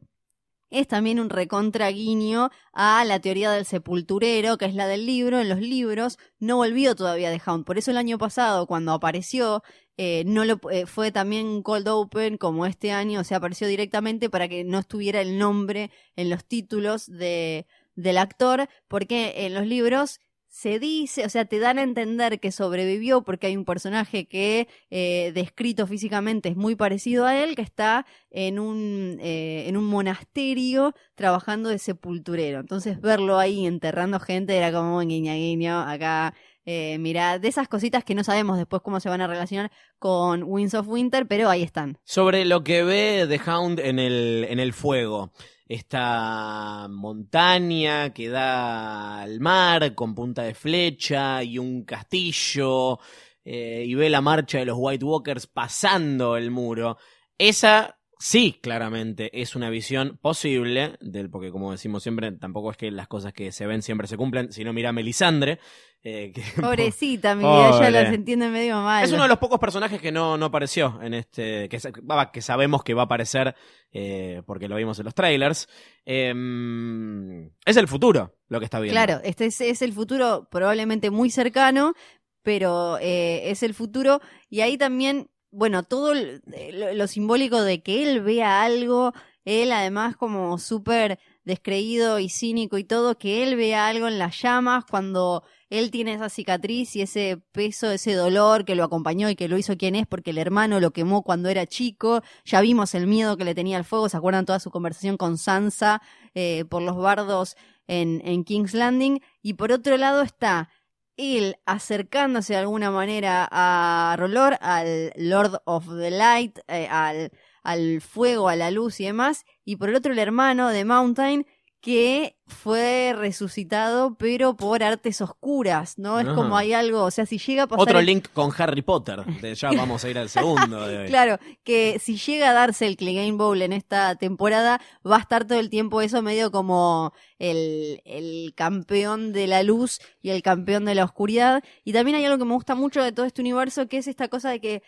es también un recontra guiño a la teoría del sepulturero, que es la del libro. En los libros no volvió todavía de Hound. Por eso el año pasado, cuando apareció, eh, no lo, eh, fue también cold open como este año, o sea, apareció directamente para que no estuviera el nombre en los títulos de, del actor, porque en los libros se dice, o sea, te dan a entender que sobrevivió porque hay un personaje que eh, descrito físicamente es muy parecido a él, que está en un, eh, en un monasterio trabajando de sepulturero. Entonces verlo ahí enterrando gente era como guiña guiño, acá, eh, mira, de esas cositas que no sabemos después cómo se van a relacionar con Winds of Winter, pero ahí están.
Sobre lo que ve The Hound en el, en el fuego. Esta montaña que da al mar con punta de flecha y un castillo eh, y ve la marcha de los White Walkers pasando el muro. Esa sí, claramente, es una visión posible del, porque como decimos siempre, tampoco es que las cosas que se ven siempre se cumplen, sino mira a Melisandre. eh, que-
Pobrecita, mi vida, ella las entiende medio mal.
es uno de los pocos personajes que no, no apareció en este. Que sabemos que va a aparecer eh, porque lo vimos en los trailers. Em, es el futuro lo que está viendo.
Claro, este es, es el futuro probablemente muy cercano, pero eh, es el futuro y ahí también, bueno, todo lo, simbólico de que él vea algo, él además como súper descreído y cínico y todo, que él vea algo en las llamas cuando él tiene esa cicatriz y ese peso, ese dolor que lo acompañó y que lo hizo quien es porque el hermano lo quemó cuando era chico, ya vimos el miedo que le tenía al fuego, ¿se acuerdan toda su conversación con Sansa eh, por los bardos en King's Landing? Y por otro lado está él acercándose de alguna manera a Rolor, al Lord of the Light, eh, al, al fuego, a la luz y demás, y por el otro el hermano de Mountain que fue resucitado pero por artes oscuras, ¿no? Es
Ah.
como hay algo, o sea, si llega a pasar
Otro
el-
link con Harry Potter. De ya vamos a ir al segundo de.
Claro, que si llega a darse el Clegane Bowl en esta temporada, va a estar todo el tiempo eso medio como el, el campeón de la luz y el campeón de la oscuridad. Y también hay algo que me gusta mucho de todo este universo, que es esta cosa de que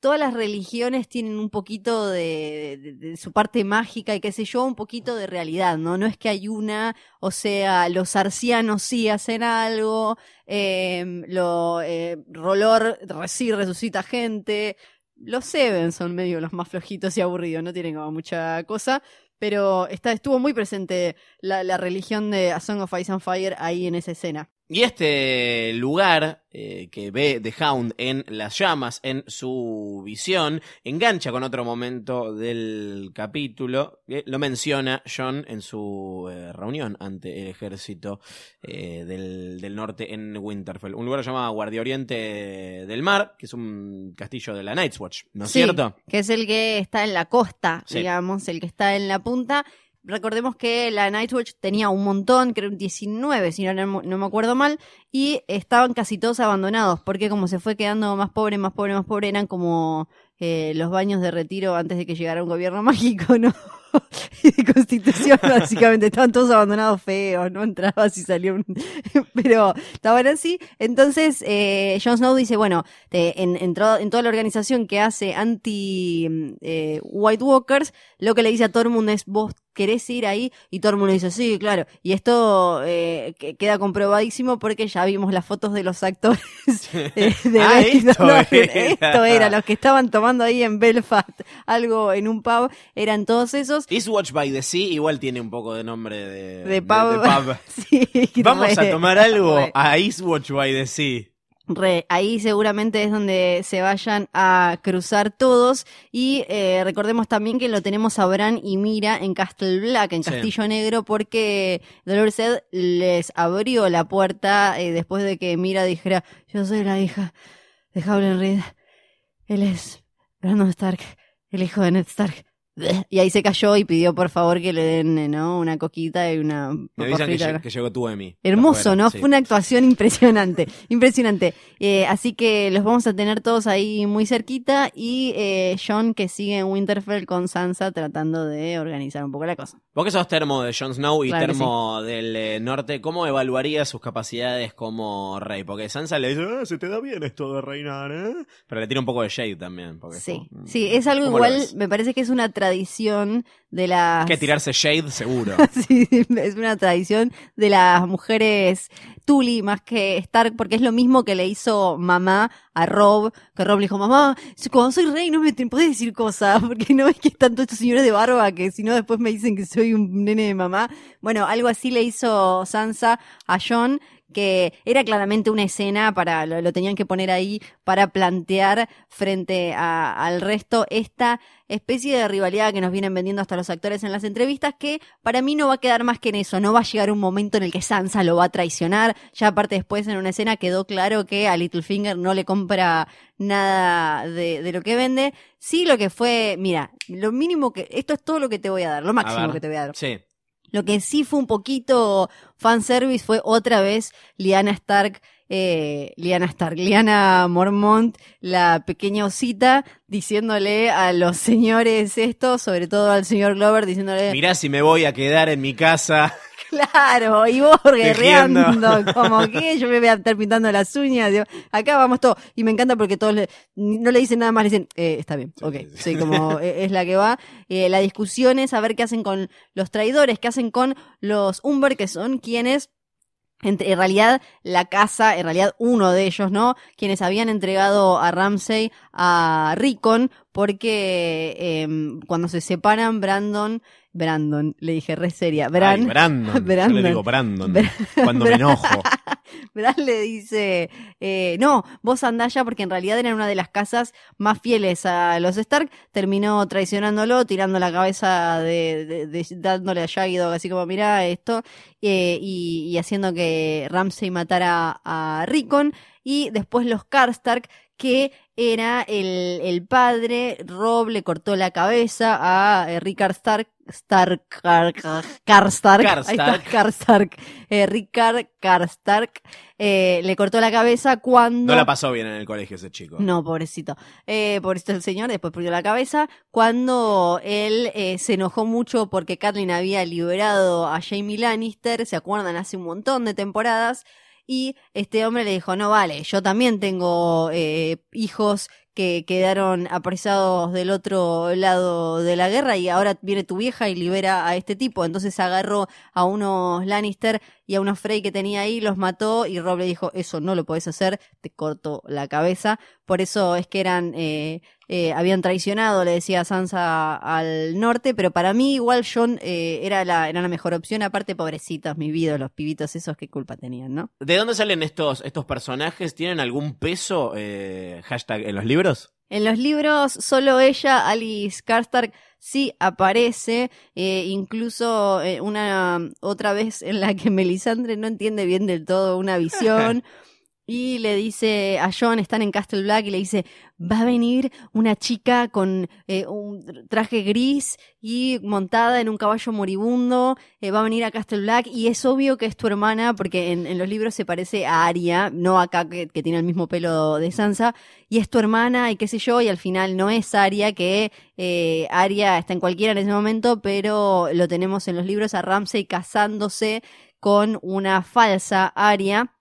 todas las religiones tienen un poquito de, su parte mágica y qué sé yo, un poquito de realidad, ¿no? No es que hay una, o sea, los arcianos sí hacen algo, eh, lo, eh, Rolor sí resucita gente, los Seven son medio los más flojitos y aburridos, no tienen mucha cosa, Pero está, estuvo muy presente la, la religión de A Song of Ice and Fire ahí en esa escena.
Y este lugar eh, que ve The Hound en las llamas, en su visión, engancha con otro momento del capítulo. eh, lo menciona John en su eh, reunión ante el ejército eh, del, del norte en Winterfell. Un lugar llamado Guardia Oriente del Mar, que es un castillo de la Night's Watch, ¿no es
Sí,
cierto?
Que es el que está en la costa,
Sí.
digamos, el que está en la punta. Recordemos que la Nightwatch tenía un montón, creo 19, si no, no, me acuerdo mal, y estaban casi todos abandonados, porque como se fue quedando más pobre, más pobre, más pobre, eran como eh, los baños de retiro antes de que llegara un gobierno mágico, ¿no? y de constitución, básicamente, estaban todos abandonados feos, no entrabas y un... Pero estaban así. Entonces, eh, Jon Snow dice, bueno, te- en, en, tro- en toda la organización que hace anti eh, White Walkers, lo que le dice a todo el mundo es, vos querés ir ahí, y todo el mundo dice, sí, claro. Y esto eh, que- queda comprobadísimo porque ya vimos las fotos de los actores eh, de
Ah, esto era.
Esto era, los que estaban tomando ahí en Belfast algo en un pub, eran todos esos.
Eastwatch by the Sea igual tiene un poco de nombre de,
De pub.
de pub.
Sí,
Vamos a tomar algo
re.
a Eastwatch by the Sea.
Re, ahí seguramente es donde se vayan a cruzar todos. Y eh, recordemos también que lo tenemos a Bran y Mira en Castle Black, en
Sí.
Castillo Negro, porque Dolores Ed les abrió la puerta eh, después de que Mira dijera: Yo soy la hija de Howland Reed. Él es Brandon Stark, el hijo de Ned Stark. Y ahí se cayó y pidió por favor que le den ¿no? una coquita y una
Me avisan que, que llegó tu Emi.
Hermoso, ¿no?
sí.
Fue una actuación impresionante, impresionante. Eh, así que los vamos a tener todos ahí muy cerquita y eh, John que sigue en Winterfell con Sansa tratando de organizar un poco la cosa.
Vos que sos termo de Jon Snow y
Claro
termo del eh, norte, ¿cómo evaluarías sus capacidades como rey? Porque Sansa le dice, "Ah, se te da bien esto de reinar, ¿eh? Pero le tira un poco de shade también. Porque
Sí,
como, mm,
sí, es algo
¿cómo lo
igual, me parece que es una tradición de las...
Que tirarse shade seguro.
Sí, es una tradición de las mujeres Tully más que Stark, porque es lo mismo que le hizo mamá a Rob, que Rob le dijo, mamá, cuando soy rey no me te podés decir cosas, porque no ves que están todos estos señores de barba que si no después me dicen que soy un nene de mamá. Bueno, algo así le hizo Sansa a John, que era claramente una escena para, lo, lo tenían que poner ahí para plantear frente a- al resto esta especie de rivalidad que nos vienen vendiendo hasta los actores en las entrevistas, que para mí no va a quedar más que en eso, no va a llegar un momento en el que Sansa lo va a traicionar, ya aparte después en una escena quedó claro que a Littlefinger no le compra nada de, de lo que vende, sí lo que fue, mira, lo mínimo que, esto es todo lo que te voy a dar, lo máximo
ver.
que te voy a dar.
Sí.
Lo que sí fue un poquito fanservice fue otra vez Liana Stark, eh, Liana Stark, Liana Mormont, la pequeña osita, diciéndole a los señores esto, sobre todo al señor Glover, diciéndole,
Mirá si me voy a quedar en mi casa.
Claro, y vos guerreando, como que yo me voy a estar pintando las uñas, digo, acá vamos todos, y me encanta porque todos le- no le dicen nada más, le dicen, eh, está bien, ok,
sí,
como eh, es la que va. Eh, la discusión es a ver qué hacen con los traidores, qué hacen con los Umber, que son quienes en, en realidad la casa, en realidad uno de ellos, ¿no? Quienes habían entregado a Ramsey a Rickon porque em, cuando se separan Brandon, Brandon, le dije re seria, Bran,
Ay, Brandon. Yo le digo Brandon.
Bra-
cuando me enojo.
Bran le dice, eh, no, vos andá ya porque en realidad eran una de las casas más fieles a los Stark, terminó traicionándolo, tirando la cabeza de, de- de- dándole a Shaggy Dog, así como mirá esto, eh, y, y haciendo que Ramsey matara a Rickon, y después los Karstark, que era el, el padre, Rob le cortó la cabeza a eh, Rickard Stark, Stark, Karstark,
Karstark.
Karstark, eh, Rickard Karstark, eh, le cortó la cabeza cuando...
No la pasó bien en el colegio ese chico.
No, pobrecito. Eh, pobrecito el señor, después perdió la cabeza. Cuando él eh, se enojó mucho porque Kathleen había liberado a Jamie Lannister, ¿se acuerdan? Hace un montón de temporadas. Y este hombre le dijo, no vale, yo también tengo eh, hijos que quedaron apresados del otro lado de la guerra y ahora viene tu vieja y libera a este tipo. Entonces agarró a unos Lannister y a unos Frey que tenía ahí, los mató y Rob le dijo, eso no lo podés hacer, te corto la cabeza. Por eso es que eran eh, eh, habían traicionado, le decía Sansa al norte, pero para mí igual John eh, era, la, era la mejor opción, aparte pobrecitos, mi vida, los pibitos esos, qué culpa tenían, ¿no?
¿De dónde salen estos, estos personajes? ¿Tienen algún peso, eh, hashtag, en los libros?
En los libros, solo ella, Alice Karstark, sí aparece, eh, incluso eh, una otra vez en la que Melisandre no entiende bien del todo una visión. Y le dice a John, están en Castle Black, y le dice, va a venir una chica con eh, un traje gris y montada en un caballo moribundo, eh, va a venir a Castle Black, y es obvio que es tu hermana, porque en, los libros se parece a Arya, no acá que, que tiene el mismo pelo de Sansa, y es tu hermana, y qué sé yo, y al final no es Arya, que eh, Arya está en cualquiera en ese momento, pero lo tenemos en los libros a Ramsay casándose con una falsa Arya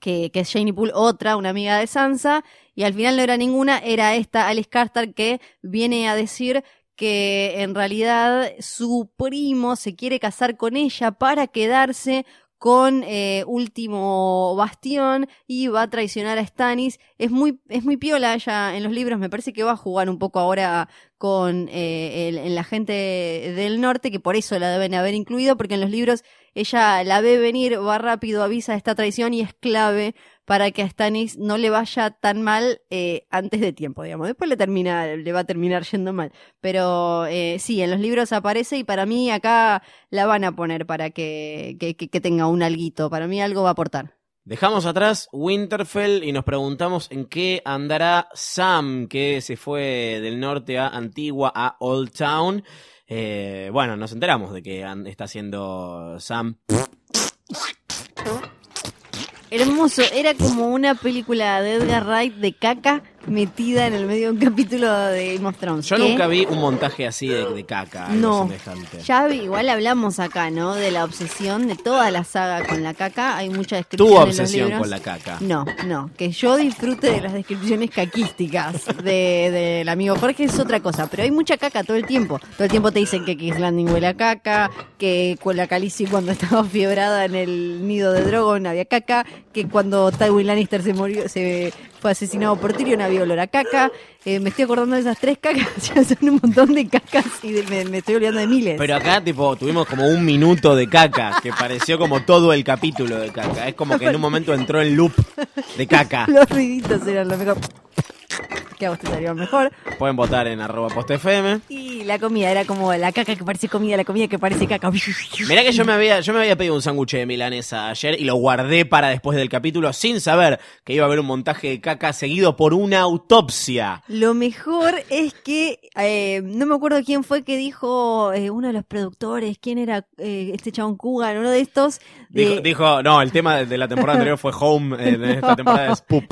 que, que es Janie Poole, otra, una amiga de Sansa, y al final no era ninguna, era esta Alice Carter que viene a decir que en realidad su primo se quiere casar con ella para quedarse con eh, último bastión y va a traicionar a Stannis. Es muy, es muy piola ella en los libros, me parece que va a jugar un poco ahora con eh, en la gente del norte, que por eso la deben haber incluido, porque en los libros ella la ve venir, va rápido, avisa esta traición y es clave para que a Stannis no le vaya tan mal eh, antes de tiempo, digamos. Después le termina, le va a terminar yendo mal. Pero eh, sí, en los libros aparece y para mí acá la van a poner para que, que- que tenga un alguito. Para mí algo va a aportar.
Dejamos atrás Winterfell y nos preguntamos en qué andará Sam, que se fue del norte a Antigua, a Old Town. Eh, bueno, nos enteramos de que está haciendo Sam.
Hermoso, era como una película de Edgar Wright de caca metida en el medio de un capítulo de Game of Thrones.
Yo
¿Qué?
nunca vi un montaje así de, de caca, algo
No.
semejante.
Ya vi- igual hablamos acá, ¿no? De la obsesión de toda la saga con la caca. Hay mucha descripción
Tu
en los
obsesión
libros.
con la caca.
No, no, que yo disfrute de las descripciones caquísticas de- del amigo Jorge es otra cosa, pero hay mucha caca todo el tiempo. Todo el tiempo te dicen que King's Landing huele a caca, que con la Khaleesi cuando estaba fiebrada en el nido de Drogon había caca, que cuando Tywin Lannister se murió, se fue asesinado por Tyrion había olor a caca. Eh, me estoy acordando de esas tres cacas, ya son un montón de cacas y de- me, me estoy olvidando de miles.
Pero acá, tipo, tuvimos como un minuto de caca, que pareció como todo el capítulo de caca. Es como que en un momento entró en loop de caca.
Los ruiditos eran lo mejor. Que a vos te salieron mejor.
Pueden votar en arroba postfm.
Y la comida era como la caca que parece comida, la comida que parece caca.
Mirá que yo me había, yo me había pedido un sándwich de milanesa ayer y lo guardé para después del capítulo sin saber que iba a haber un montaje de caca seguido por una autopsia.
Lo mejor es que eh, no me acuerdo quién fue que dijo eh, uno de los productores, quién era eh, este chabón Kugan, uno de estos. de-
Dijo, dijo, no, el tema de- de la temporada anterior fue Home, de esta temporada es Poop.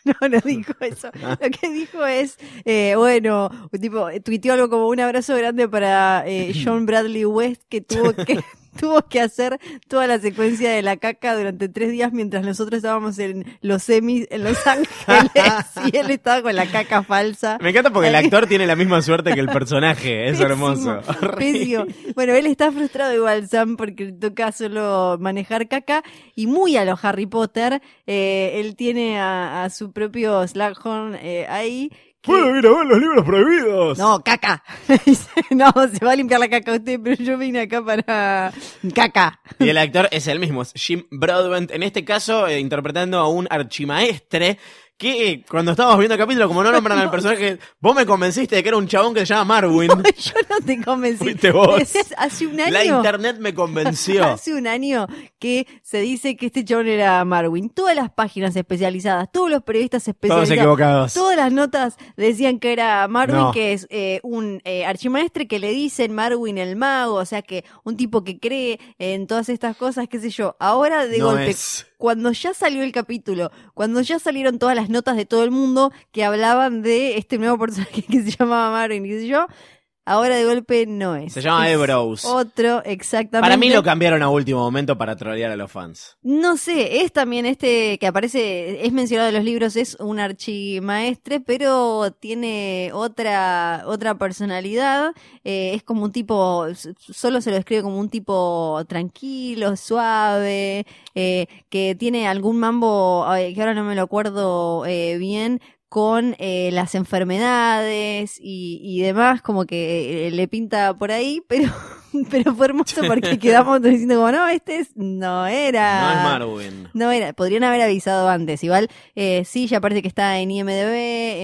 No, no dijo eso. Lo que dijo es, eh, bueno, tipo, tuiteó algo como un abrazo grande para eh, John Bradley West que tuvo que tuvo que hacer toda la secuencia de la caca durante tres días mientras nosotros estábamos en los semis en Los Ángeles y él estaba con la caca falsa.
Me encanta porque el actor tiene la misma suerte que el personaje, es hermoso.
Pésimo, pésimo. Bueno, él está frustrado igual, Sam, porque toca solo manejar caca. Y muy a los Harry Potter, eh, él tiene a, a su propio Slughorn eh, ahí. Que-
ir a ver los libros prohibidos.
No, caca. No, se va a limpiar la caca usted, pero yo vine acá para caca.
Y el actor es el mismo, es Jim Broadbent, en este caso eh, interpretando a un archimaestre que cuando estábamos viendo el capítulo, como no nombran al personaje, vos me convenciste de que era un chabón que se llama Marwin.
Yo no te convencí.
Fuiste vos.
Hace un año.
La internet me convenció.
Hace un año que se dice que este chabón era Marwin. Todas las páginas especializadas, todos los periodistas especializados.
equivocados.
Todas las notas decían que era Marwin,
No.
que es eh, un eh, archimaestre que le dicen Marwin el mago, o sea que un tipo que cree en todas estas cosas, qué sé yo. Ahora de
No
golpe,
es.
Cuando ya salió el capítulo, cuando ya salieron todas las notas de todo el mundo que hablaban de este nuevo personaje que se llamaba qué sé yo, ahora de golpe no es.
Se llama
Es
Ebros.
Otro, exactamente.
Para mí lo cambiaron a último momento para trolear a los fans.
No sé, es también este que aparece, es mencionado en los libros, es un archimaestre, pero tiene otra, otra personalidad. eh, es como un tipo, solo se lo describe como un tipo tranquilo, suave, eh, que tiene algún mambo, que ahora no me lo acuerdo eh, bien, con eh, las enfermedades y, y demás, como que eh, le pinta por ahí, pero, pero fue hermoso porque quedamos diciendo como, no, este es, no era.
No es Marwin.
No era, podrían haber avisado antes. Igual, eh, sí, ya parece que está en IMDB,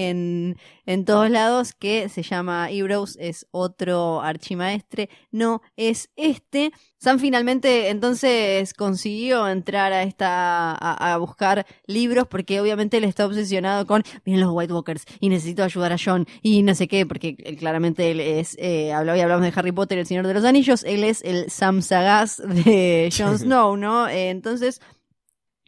en, en todos lados, que se llama Heroes, es otro archimaestre, no es este. Sam finalmente entonces consiguió entrar a esta, a, a buscar libros, porque obviamente él está obsesionado con, miren los White Walkers, y necesito ayudar a John, y no sé qué, porque él, claramente él es, eh, hablaba y hablamos de Harry Potter, el Señor de los Anillos, él es el Sam Sagaz de Jon Snow, ¿no? Eh, entonces,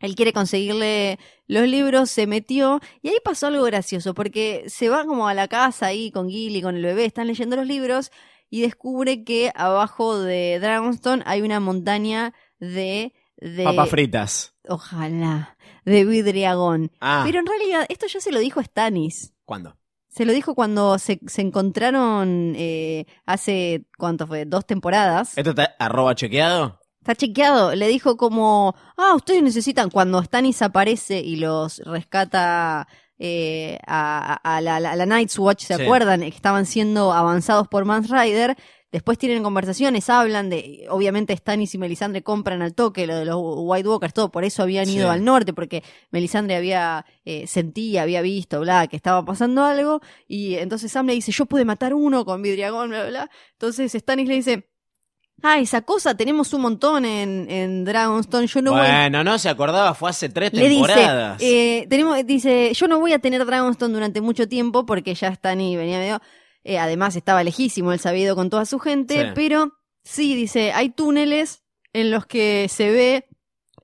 él quiere conseguirle los libros, se metió y ahí pasó algo gracioso porque se va como a la casa ahí con Gilly, con el bebé, están leyendo los libros y descubre que abajo de Dragonstone hay una montaña de... de
Papas fritas.
Ojalá, de vidriagón.
Ah,
Pero en realidad esto ya se lo dijo Stannis.
¿cuándo?
Se lo dijo cuando se, se encontraron eh, hace, ¿cuánto fue? Dos temporadas.
¿Esto está arroba chequeado?
Está chequeado. Le dijo como, ah, ustedes necesitan, cuando Stannis aparece y los rescata eh, a, a- a la, a la Night's Watch, ¿se
Sí.
acuerdan? Que estaban siendo avanzados por Mans Rider. Después tienen conversaciones, hablan de, obviamente Stannis y Melisandre compran al toque lo de los White Walkers, todo, por eso habían ido
Sí.
al norte, porque Melisandre había, eh, sentía, había visto, bla, que estaba pasando algo, y entonces Sam le dice, yo pude matar uno con Vidriagón, bla, bla, bla. Entonces Stannis le dice, ah, esa cosa tenemos un montón en, en Dragonstone, yo no voy
bueno, no se acordaba, fue hace tres
le dice,
temporadas.
eh, tenemos, dice, yo no voy a tener Dragonstone durante mucho tiempo porque ya Stannis venía medio, eh, además estaba lejísimo, él se había ido con toda su gente,
Sí.
pero sí, dice, hay túneles en los que se ve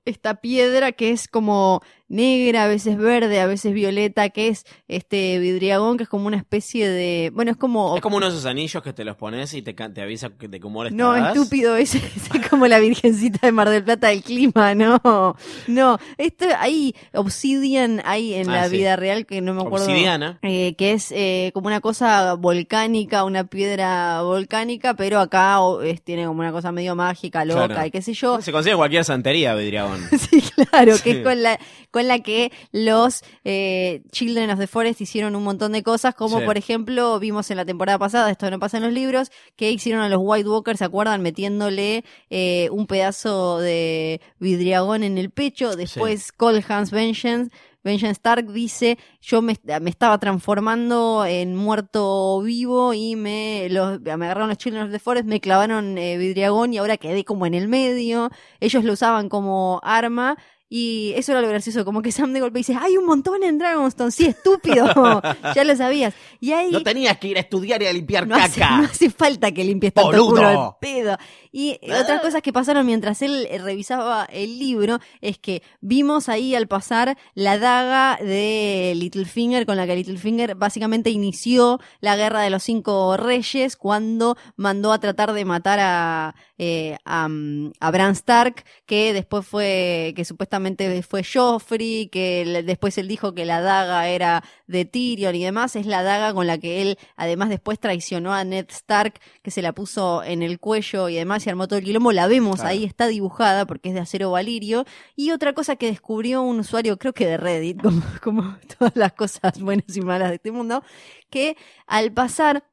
esta piedra que es como negra, a veces verde, a veces violeta, que es este vidriagón, que es como una especie de, bueno, es como...
es como uno de esos anillos que te los pones y te, te avisa que de cómo.
No, estúpido, ese es como la virgencita de Mar del Plata del clima, no, no, esto hay obsidian hay en
Ah,
la
sí.
vida real que no me acuerdo.
Obsidiana.
eh, que es eh, como una cosa volcánica, una piedra volcánica, pero acá es- tiene como una cosa medio mágica, loca,
Claro.
y qué sé yo.
Se consigue cualquier santería, Vidriagón.
Sí, claro, que es con la, con la que los eh, Children of the Forest hicieron un montón de cosas, como
Sí.
por ejemplo vimos en la temporada pasada, esto no pasa en los libros, que hicieron a los White Walkers, ¿se acuerdan? Metiéndole eh, un pedazo de vidriagón en el pecho, después Cold Hans Vengeance. Vengeance Stark dice, yo me, me estaba transformando en muerto vivo y me, los, me agarraron los Children of the Forest, me clavaron eh, vidriagón y ahora quedé como en el medio. Ellos lo usaban como arma y eso era lo gracioso, como que Sam de golpe dice, hay un montón en Dragonstone, sí, estúpido, ya lo sabías. Y ahí
No tenías que ir a estudiar y a limpiar
no hace,
caca.
no hace falta que limpies tanto
Boludo.
culo al pedo. Y otras cosas que pasaron mientras él eh, revisaba el libro es que vimos ahí al pasar la daga de Littlefinger con la que Littlefinger básicamente inició la guerra de los cinco reyes cuando mandó a tratar de matar a, eh, a, mm, a Bran Stark, que después fue, que supuestamente fue Joffrey, que después él dijo que la daga era de Tyrion y demás, es la daga con la que él además después traicionó a Ned Stark, que se la puso en el cuello y además se armó todo el quilombo, la vemos
Claro.
ahí, está dibujada porque es de acero valirio. Y otra cosa que descubrió un usuario, creo que de Reddit, como, como todas las cosas buenas y malas de este mundo, que al pasar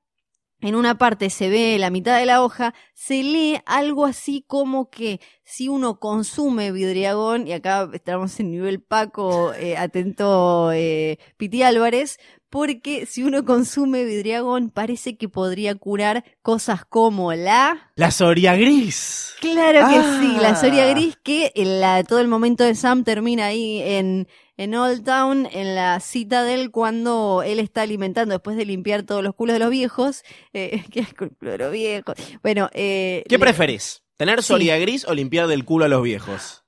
en una parte se ve la mitad de la hoja, se lee algo así como que si uno consume vidriagón, y acá estamos en nivel Paco, eh, atento eh, Piti Álvarez, porque si uno consume vidriagón parece que podría curar cosas como la...
La Soria Gris.
Claro que
Ah.
sí, la Soria Gris que en la, todo el momento de Sam termina ahí en, en Old Town, en la cita de él cuando él está alimentando después de limpiar todos los culos de los viejos. Eh, qué el culo de los viejos. Bueno, eh,
¿Qué
le-
preferís? ¿Tener Soria Gris o limpiar del culo a los viejos?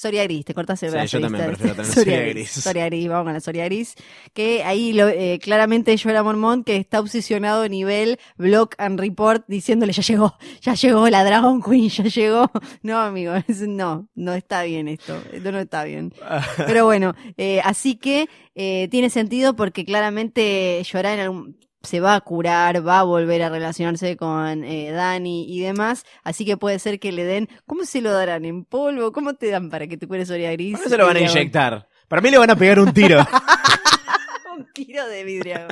Soria Gris, te cortas el
Sí,
brazo.
yo también
¿viste?
prefiero tener Soria Gris.
Soria Gris, vamos con la Soria Gris. Que ahí lo, eh, claramente Joel Mormont que está obsesionado a nivel Block and Report diciéndole ya llegó, ya llegó la Dragon Queen, ya llegó. No, amigo, es- no, no está bien esto, esto no está bien. Pero bueno, eh, así que eh, tiene sentido porque claramente Llorar en algún se va a curar, va a volver a relacionarse con eh, Dani y demás, así que puede ser que le den, ¿cómo se lo darán? ¿En polvo? ¿Cómo te dan para que te cures Soria Gris?
¿Por qué se lo van a inyectar? Para mí le van a pegar un tiro.
Un tiro de vidrio.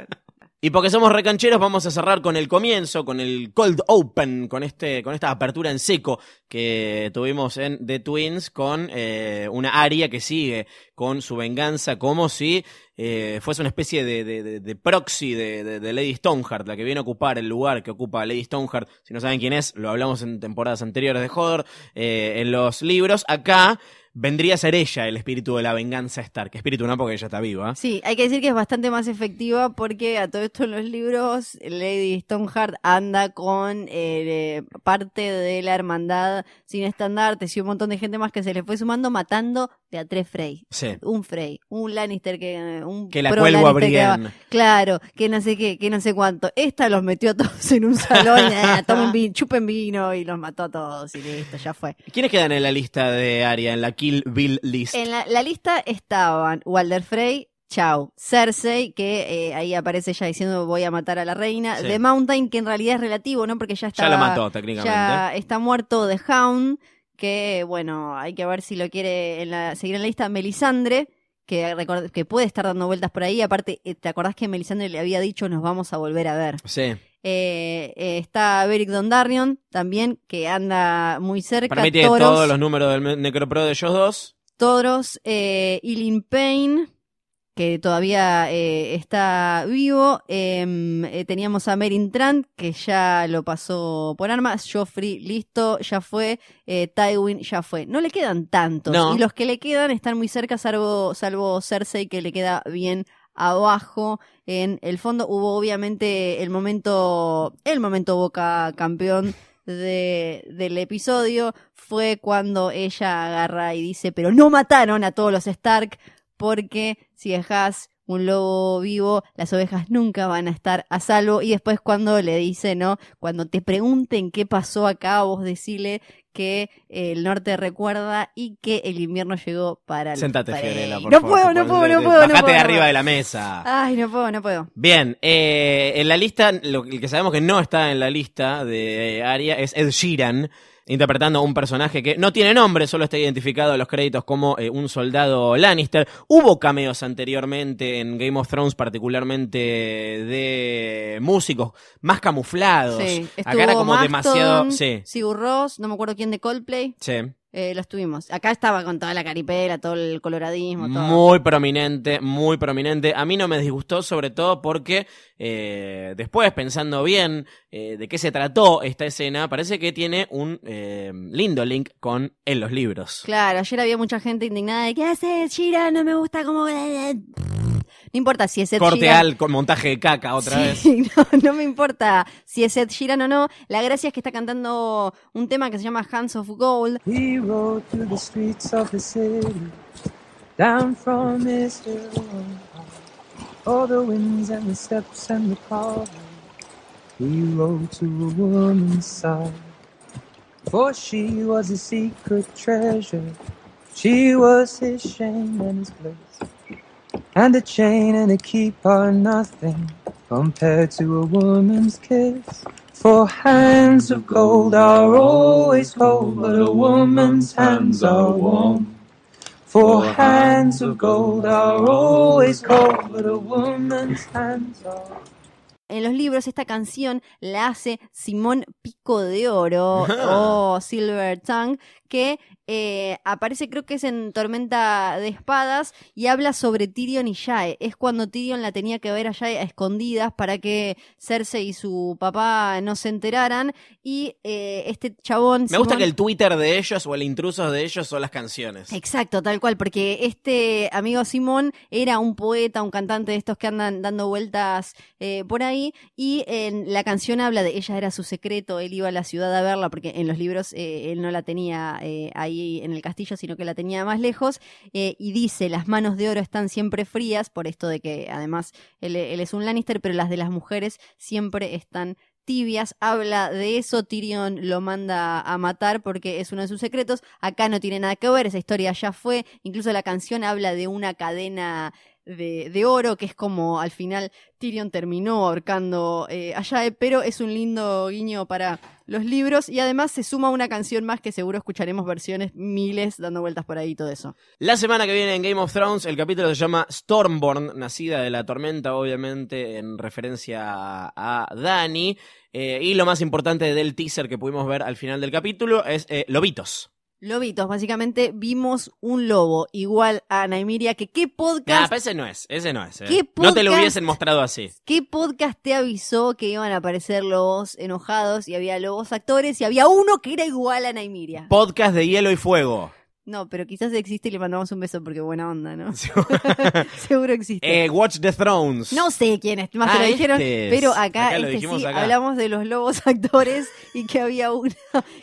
Y porque somos recancheros, vamos a cerrar con el comienzo, con el cold open, con este, con esta apertura en seco que tuvimos en The Twins, con eh, una aria que sigue con su venganza, como si eh, fuese una especie de, de- de- de proxy de, Lady Stoneheart, la que viene a ocupar el lugar que ocupa Lady Stoneheart. Si no saben quién es, lo hablamos en temporadas anteriores de Hodor, eh, en los libros. Acá vendría a ser ella el espíritu de la venganza Stark. Espíritu no, porque ella está viva.
Sí, hay que decir que es bastante más efectiva porque a todo esto en los libros Lady Stoneheart anda con eh, parte de la hermandad sin estandartes y un montón de gente más que se le fue sumando matando de a tres Frey.
Sí.
Un Frey, un Lannister que un
Que la cuelgo a
que. Claro, que no sé qué, que no sé cuánto. Esta los metió a todos en un salón, eh, tomen vino, chupen vino y los mató a todos y listo, ya fue.
¿Quiénes quedan en la lista de Arya, en la Kill Bill list?
En la, la lista estaban Walder Frey, Chau, Cersei, que eh, ahí aparece ya diciendo voy a matar a la reina,
Sí.
The Mountain, que en realidad es relativo, ¿no? Porque ya está.
ya la mató, técnicamente.
Ya está muerto The Hound, que bueno, hay que ver si lo quiere en la, seguir en la lista. Melisandre, que, record- que puede estar dando vueltas por ahí. Aparte, eh, ¿te acordás que Melisandre le había dicho nos vamos a volver a ver?
Sí.
Eh, eh, está Beric Dondarrion, también, que anda muy cerca.
Permite
Toros.
todos los números del Necropro de ellos dos.
Toros, eh, Ilin Payne, que todavía eh, está vivo. Em, eh, teníamos a Merin Trant, que ya lo pasó por armas. Joffrey, listo, ya fue. Eh, Tywin, ya fue. No le quedan tantos.
No.
Y los que le quedan están muy cerca, salvo, salvo Cersei, que le queda bien abajo en el fondo hubo obviamente el momento el momento Boca campeón de, del episodio fue cuando ella agarra y dice pero no mataron a todos los Stark porque si dejas un lobo vivo, las ovejas nunca van a estar a salvo. Y después cuando le dice, ¿no? Cuando te pregunten qué pasó acá, vos decile que el norte recuerda y que el invierno llegó para los
Sentate. Fiorella, por
No
favor,
puedo, no puedo, no puedo. no
Bajate
puedo,
de arriba de la mesa.
Ay, no puedo, no puedo.
Bien, eh, en la lista, lo el que sabemos que no está en la lista de Aria es Ed Sheeran, interpretando a un personaje que no tiene nombre, solo está identificado en los créditos como eh, un soldado Lannister. Hubo cameos anteriormente en Game of Thrones, particularmente de músicos más camuflados.
Sí,
Acá era como demasiado. Sí,
Sigur Rós, no me acuerdo quién de Coldplay,
sí.
Eh, los tuvimos. Acá estaba con toda la caripela, todo el coloradismo, todo.
Muy prominente, muy prominente. A mí no me disgustó, sobre todo porque eh, después, pensando bien eh, de qué se trató esta escena, parece que tiene un eh, lindo link con en los libros.
Claro, ayer había mucha gente indignada de ¿qué haces, Shira? No me gusta como... No importa si es Ed
Corte
Sheeran.
al con montaje de caca otra vez.
Sí, no, no me importa si es Ed Sheeran o no. La gracia es que está cantando un tema que se llama Hands of Gold.
He rode through the streets of the city, down from hill. All the winds and the steps and the carving. He rode to a woman's side, for she was a secret treasure. She was his shame and his bliss. And a chain and a keep are nothing compared to a woman's kiss. For hands of gold are always cold, but a woman's hands are warm. For hands of gold are always cold, but a woman's hands are
En los libros esta canción la hace Simón Pico de Oro o Silver Tongue, que eh, aparece creo que es en Tormenta de Espadas y habla sobre Tyrion y Jae. Es cuando Tyrion la tenía que ver a Jae a escondidas para que Cersei y su papá no se enteraran y eh, este chabón...
Me gusta que el Twitter de ellos o el intrusos de ellos son las canciones.
Exacto, tal cual, porque este amigo Simón era un poeta, un cantante de estos que andan dando vueltas eh, por ahí, y en la canción habla de ella era su secreto, él iba a la ciudad a verla, porque en los libros él no la tenía eh, en el castillo, sino que la tenía más lejos, eh, y dice, las manos de oro están siempre frías, por esto de que además él, él es un Lannister, pero las de las mujeres siempre están tibias, habla de eso, Tyrion lo manda a matar porque es uno de sus secretos, acá no tiene nada que ver, esa historia ya fue, incluso la canción habla de una cadena de, oro, que es como al final Tyrion terminó ahorcando eh, a Jae, pero es un lindo guiño para los libros y además se suma una canción más que seguro escucharemos versiones miles dando vueltas por ahí y todo eso.
La semana que viene en Game of Thrones el capítulo se llama Stormborn, nacida de la tormenta, obviamente en referencia a Dani. Eh, y lo más importante del teaser que pudimos ver al final del capítulo es eh, Lobitos.
Lobitos, básicamente vimos un lobo igual a Naimiria, que qué
Nah,
podcast,
pero ese no es, ese no es. eh.
¿Qué
No te lo
podcast?
hubiesen mostrado así.
qué podcast te avisó que iban a aparecer lobos enojados y había lobos actores y había uno que era igual a Naimiria.
Podcast de hielo y fuego.
No, pero quizás existe y le mandamos un beso porque buena onda, ¿no? Seguro existe.
Eh, Watch the Thrones.
No sé quién es, más
Ah,
te lo dijeron,
este es.
pero acá, este sí,
acá.
hablamos de los lobos actores y que había uno,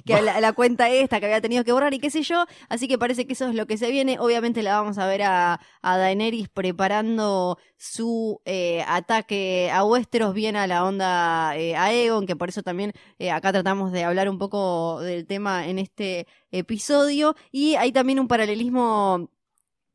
que la, la cuenta esta que había tenido que borrar y qué sé yo, así que parece que eso es lo que se viene. Obviamente la vamos a ver a, a Daenerys preparando su eh, ataque a Westeros, bien a la onda eh, a Aegon, que por eso también eh, acá tratamos de hablar un poco del tema en este episodio. Y hay también un paralelismo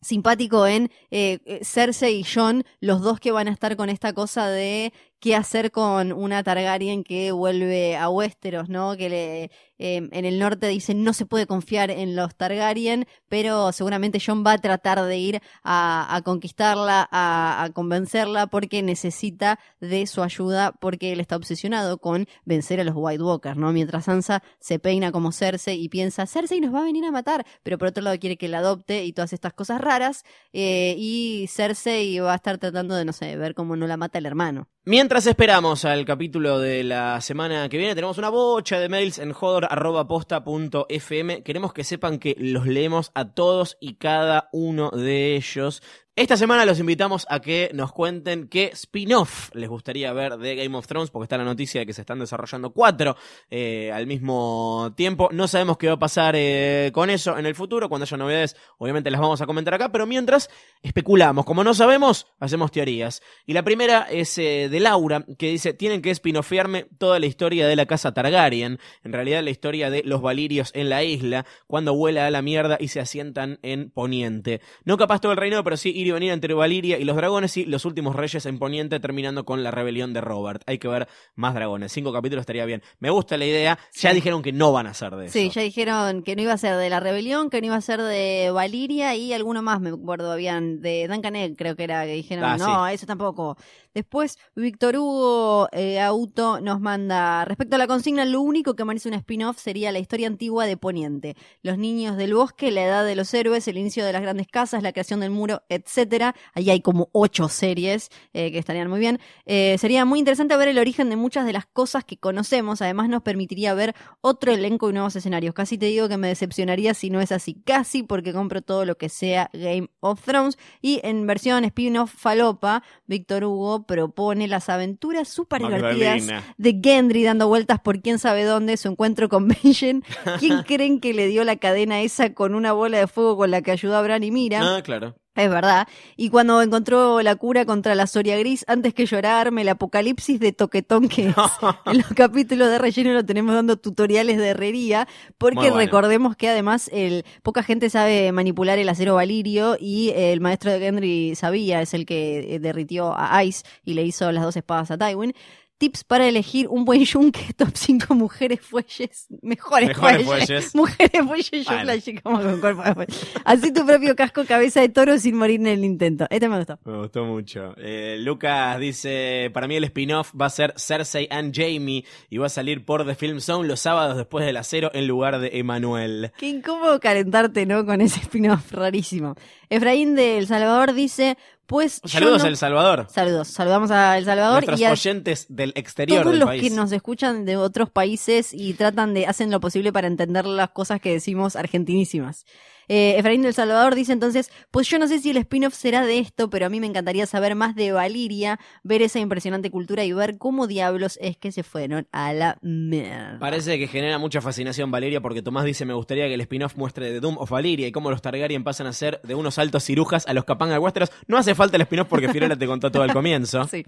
simpático en eh, eh, Cersei y Jon, los dos que van a estar con esta cosa de qué hacer con una Targaryen que vuelve a Westeros, ¿no? Que le, eh, en el norte dicen no se puede confiar en los Targaryen, pero seguramente Jon va a tratar de ir a, conquistarla, a, a convencerla, porque necesita de su ayuda, porque él está obsesionado con vencer a los White Walkers, ¿no? Mientras Sansa se peina como Cersei y piensa, Cersei nos va a venir a matar, pero por otro lado quiere que la adopte y todas estas cosas raras, eh, y Cersei va a estar tratando de, no sé, ver cómo no la mata el hermano.
Mientras esperamos al capítulo de la semana que viene, tenemos una bocha de mails en jodor.posta.fm. Queremos que sepan que los leemos a todos y cada uno de ellos. Esta semana los invitamos a que nos cuenten qué spin-off les gustaría ver de Game of Thrones, porque está la noticia de que se están desarrollando cuatro eh, al mismo tiempo. No sabemos qué va a pasar eh, con eso en el futuro. Cuando haya novedades, obviamente las vamos a comentar acá, pero mientras especulamos. Como no sabemos, hacemos teorías. Y la primera es eh, de Laura, que dice, tienen que spin-offearme toda la historia de la casa Targaryen. En realidad la historia de los valirios en la isla, cuando vuela a la mierda y se asientan en Poniente. No capaz todo el reino, pero sí ir y venir entre Valiria y los dragones y los últimos reyes en Poniente, terminando con la rebelión de Robert. Hay que ver más dragones. Cinco capítulos estaría bien. Me gusta la idea. Ya dijeron que no van a ser de eso.
Sí, ya dijeron que no iba a ser de la rebelión, que no iba a ser de Valiria y alguno más, me acuerdo, habían de Duncan Egg, creo que era, que dijeron,
Ah,
no, eso tampoco. Después, Víctor Hugo eh, Auto nos manda, respecto a la consigna, lo único que merece un spin-off sería la historia antigua de Poniente. Los niños del bosque, la edad de los héroes, el inicio de las grandes casas, la creación del muro, etcétera. Ahí hay como ocho series eh, que estarían muy bien. Eh, sería muy interesante ver el origen de muchas de las cosas que conocemos. Además, nos permitiría ver otro elenco y nuevos escenarios. Casi te digo que me decepcionaría si no es así. Casi porque compro todo lo que sea Game of Thrones. Y en versión spin-off falopa, Víctor Hugo propone las aventuras súper divertidas de Gendry dando vueltas por quién sabe dónde, su encuentro con Benjen. ¿Quién creen que le dio la cadena esa con una bola de fuego con la que ayudó a Bran y Mira?
Ah, claro.
Es verdad. Y cuando encontró la cura contra la Soria Gris, antes que llorarme, el apocalipsis de toquetón que es. En los capítulos de relleno lo tenemos dando tutoriales de herrería, porque
bueno.
recordemos que además el, poca gente sabe manipular el acero valirio y el maestro de Gendry sabía, es el que eh, derritió a Ice y le hizo las dos espadas a Tywin. Tips para elegir un buen yunque, top 5 mujeres fuelles, mejores,
Mejores
fuelles.
fuelles.
Mujeres fuelles, yo como con cuerpo de fuelle. Así tu propio casco cabeza de toro sin morir en el intento. Este me gustó.
Me gustó mucho. Eh, Lucas dice, para mí el spin-off va a ser Cersei and Jamie y va a salir por The Film Zone los sábados después del acero en lugar de Emanuel.
Qué incómodo calentarte, ¿no? Con ese spin-off rarísimo. Efraín de El Salvador dice, pues
Saludos
no-
El Salvador.
Saludos. Saludamos a El Salvador
Nuestros
y a
oyentes del exterior
todos
del
los
país.
que nos escuchan de otros países y tratan de, hacen lo posible para entender las cosas que decimos argentinísimas. Eh, Efraín del Salvador dice entonces, pues yo no sé si el spin-off será de esto, pero a mí me encantaría saber más de Valiria, ver esa impresionante cultura y ver cómo diablos es que se fueron a la mierda.
Parece que genera mucha fascinación Valeria porque Tomás dice me gustaría que el spin-off muestre de Doom of Valeria y cómo los Targaryen pasan a ser de unos altos cirujas a los Capanga Westeros. No hace falta el spin-off porque Fiorella te contó todo al comienzo.
Sí.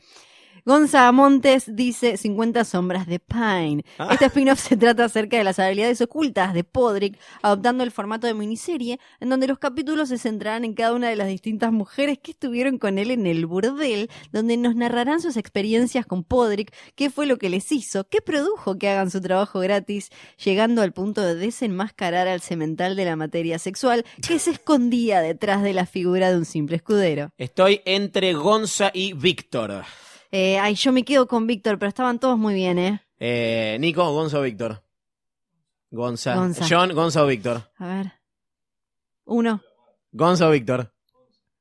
Gonza Montes dice 50 sombras de Pine.
Ah.
Este spin-off se trata acerca de las habilidades ocultas de Podrick, adoptando el formato de miniserie, en donde los capítulos se centrarán en cada una de las distintas mujeres que estuvieron con él en el burdel, donde nos narrarán sus experiencias con Podrick, qué fue lo que les hizo, qué produjo que hagan su trabajo gratis, llegando al punto de desenmascarar al cemental de la materia sexual que se escondía detrás de la figura de un simple escudero.
Estoy entre Gonza y Víctor.
Eh, ay, yo me quedo con Víctor, pero estaban todos muy bien, ¿eh?
Eh, Nico, Gonza o Víctor. Gonza.
Gonza.
John, Gonza o Víctor.
A ver. Uno.
Gonza o Víctor.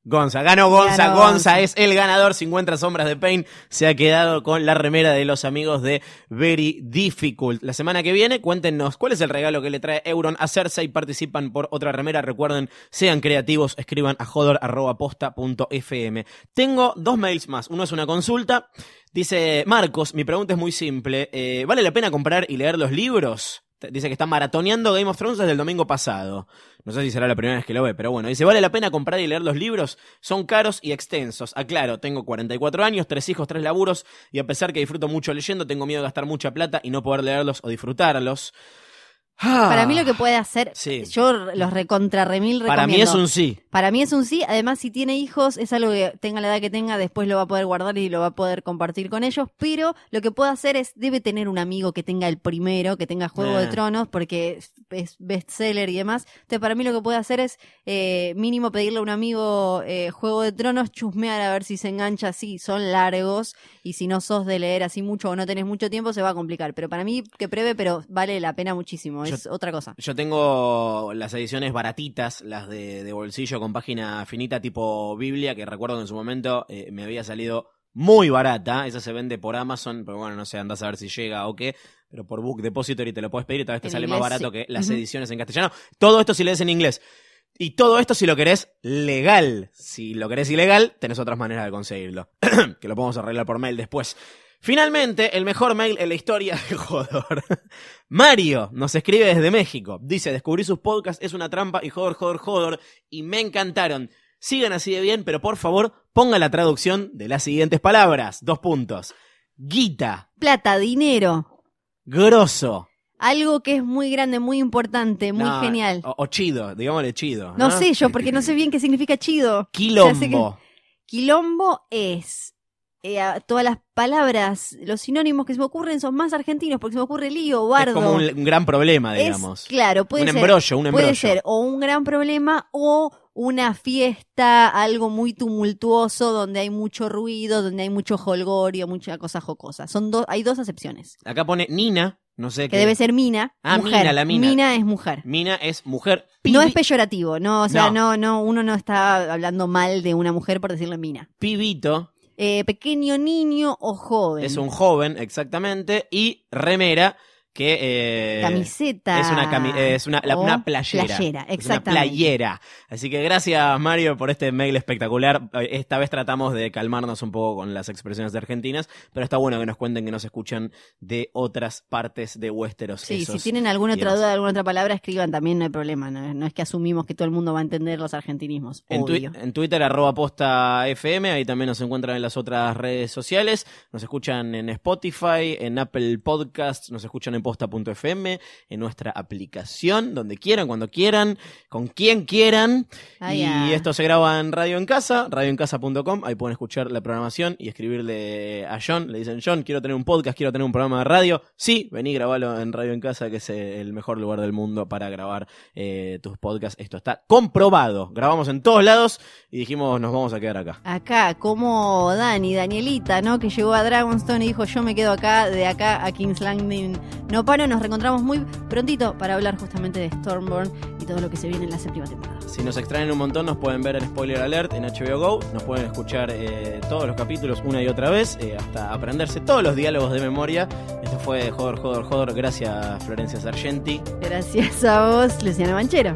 Gonza, ganó Gonza,
Ganó
Gonza
Gonza.
es el ganador, 50 sombras de Pain, se ha quedado con la remera de los amigos de Very Difficult. La semana que viene, cuéntenos cuál es el regalo que le trae Euron a Cersei, participan por otra remera, recuerden, sean creativos, escriban a jodor.posta.fm. Tengo dos mails más, uno es una consulta, dice Marcos, mi pregunta es muy simple, eh, ¿vale la pena comprar y leer los libros? Dice que está maratoneando Game of Thrones desde el domingo pasado. No sé si será la primera vez que lo ve, pero bueno. Dice, ¿vale la pena comprar y leer los libros? Son caros y extensos. Aclaro, tengo 44 años, tres hijos, tres laburos, y a pesar que disfruto mucho leyendo, tengo miedo de gastar mucha plata y no poder leerlos o disfrutarlos. Ah,
Para mí lo que puede hacer,
Sí.
yo los recontra remil
Para mí es
recomiendo.
un sí.
Para mí es un sí. Además, si tiene hijos, es algo que tenga la edad que tenga, después lo va a poder guardar y lo va a poder compartir con ellos. Pero lo que puede hacer es, debe tener un amigo que tenga el primero, que tenga Juego
Ah.
de Tronos, porque es, es bestseller y demás. Entonces, para mí lo que puede hacer es, eh, mínimo pedirle a un amigo eh, Juego de Tronos, chusmear a ver si se engancha. Sí, son largos. Y si no sos de leer así mucho o no tenés mucho tiempo, se va a complicar. Pero para mí, que pruebe, pero vale la pena muchísimo.
Yo-
Es otra cosa.
Yo tengo las ediciones baratitas, las de, de bolsillo con página finita tipo Biblia, que recuerdo que en su momento eh, me había salido muy barata. Esa se vende por Amazon, pero bueno, no sé, andás a ver si llega o qué. Pero por Book Depository te lo puedes pedir y tal vez te
En
sale más barato
sí.
que las ediciones en castellano. Todo esto si lees en inglés. Y todo esto si lo querés legal. Si lo querés ilegal, tenés otras maneras de conseguirlo. que lo podemos arreglar por mail después. Finalmente, el mejor mail en la historia de Jodor. Mario nos escribe desde México. Dice, descubrí sus podcasts, es una trampa y Jodor, Jodor, Jodor. Y me encantaron. Sigan así de bien, pero por favor, ponga la traducción de las siguientes palabras. Dos puntos. Guita,
Plata, dinero.
grosso.
Algo que es muy grande, muy importante, muy
No,
genial.
O, o chido, digámosle chido.
No
¿no?
sé yo, porque no sé bien qué significa chido.
Quilombo.
O sea, sé que- Quilombo es. Eh, a- todas las palabras, los sinónimos que se me ocurren son más argentinos, porque se me ocurre lío, bardo.
Es como un, un gran problema,
Es-
digamos.
claro, puede
un
ser.
embrollo, un embrollo.
Puede ser o un gran problema o una fiesta, algo muy tumultuoso, donde hay mucho ruido, donde hay mucho holgorio, mucha cosa jocosa. Son dos, hay dos acepciones.
Acá pone Nina, no sé
Que
qué.
debe ser mina,
Ah,
mujer.
mina, la mina.
es mujer.
Mina es mujer.
No es peyorativo, no, o sea,
No.
no, no, uno no está hablando mal de una mujer por decirle mina.
Pibito
Eh, pequeño niño o joven.
es un joven, exactamente. Y remera, que. eh,
camiseta.
Es una, cami- es una, la-
o
una playera.
Playera,
Es una playera. Así que gracias, Mario, por este mail espectacular. Esta vez tratamos de calmarnos un poco con las expresiones argentinas, pero está bueno que nos cuenten que nos escuchan de otras partes de Westeros.
Sí,
esos
si tienen alguna otra duda de alguna otra palabra, escriban también, no hay problema. No, no es que asumimos que todo el mundo va a entender los argentinismos.
En Twitter, arroba posta FM, ahí también nos encuentran en las otras redes sociales. Nos escuchan en Spotify, en Apple Podcasts, nos escuchan en posta.fm, en nuestra aplicación, donde quieran, cuando quieran, con quien quieran.
Ah,
y esto se graba en Radio en Casa, radioencasa.com, ahí pueden escuchar la programación y escribirle a John. Le dicen, John, quiero tener un podcast, quiero tener un programa de radio. Sí, vení, grabalo en Radio en Casa, que es eh, el mejor lugar del mundo para grabar eh, tus podcasts. Esto está comprobado. Grabamos en todos lados y dijimos, nos vamos a quedar acá.
Acá, como Dani, Danielita, ¿no? Que llegó a Dragonstone y dijo, yo me quedo acá, de acá a King's Landing. No paro, nos reencontramos muy prontito para hablar justamente de Stormborn y todo lo que se viene en la séptima temporada.
Si nos extraen un montón, nos pueden ver en Spoiler Alert en HBO Go. Nos pueden escuchar eh, todos los capítulos una y otra vez, eh, hasta aprenderse todos los diálogos de memoria. Esto fue Jodor, Jodor, Jodor. Gracias, Florencia Sargenti.
Gracias a vos, Luciana Manchero.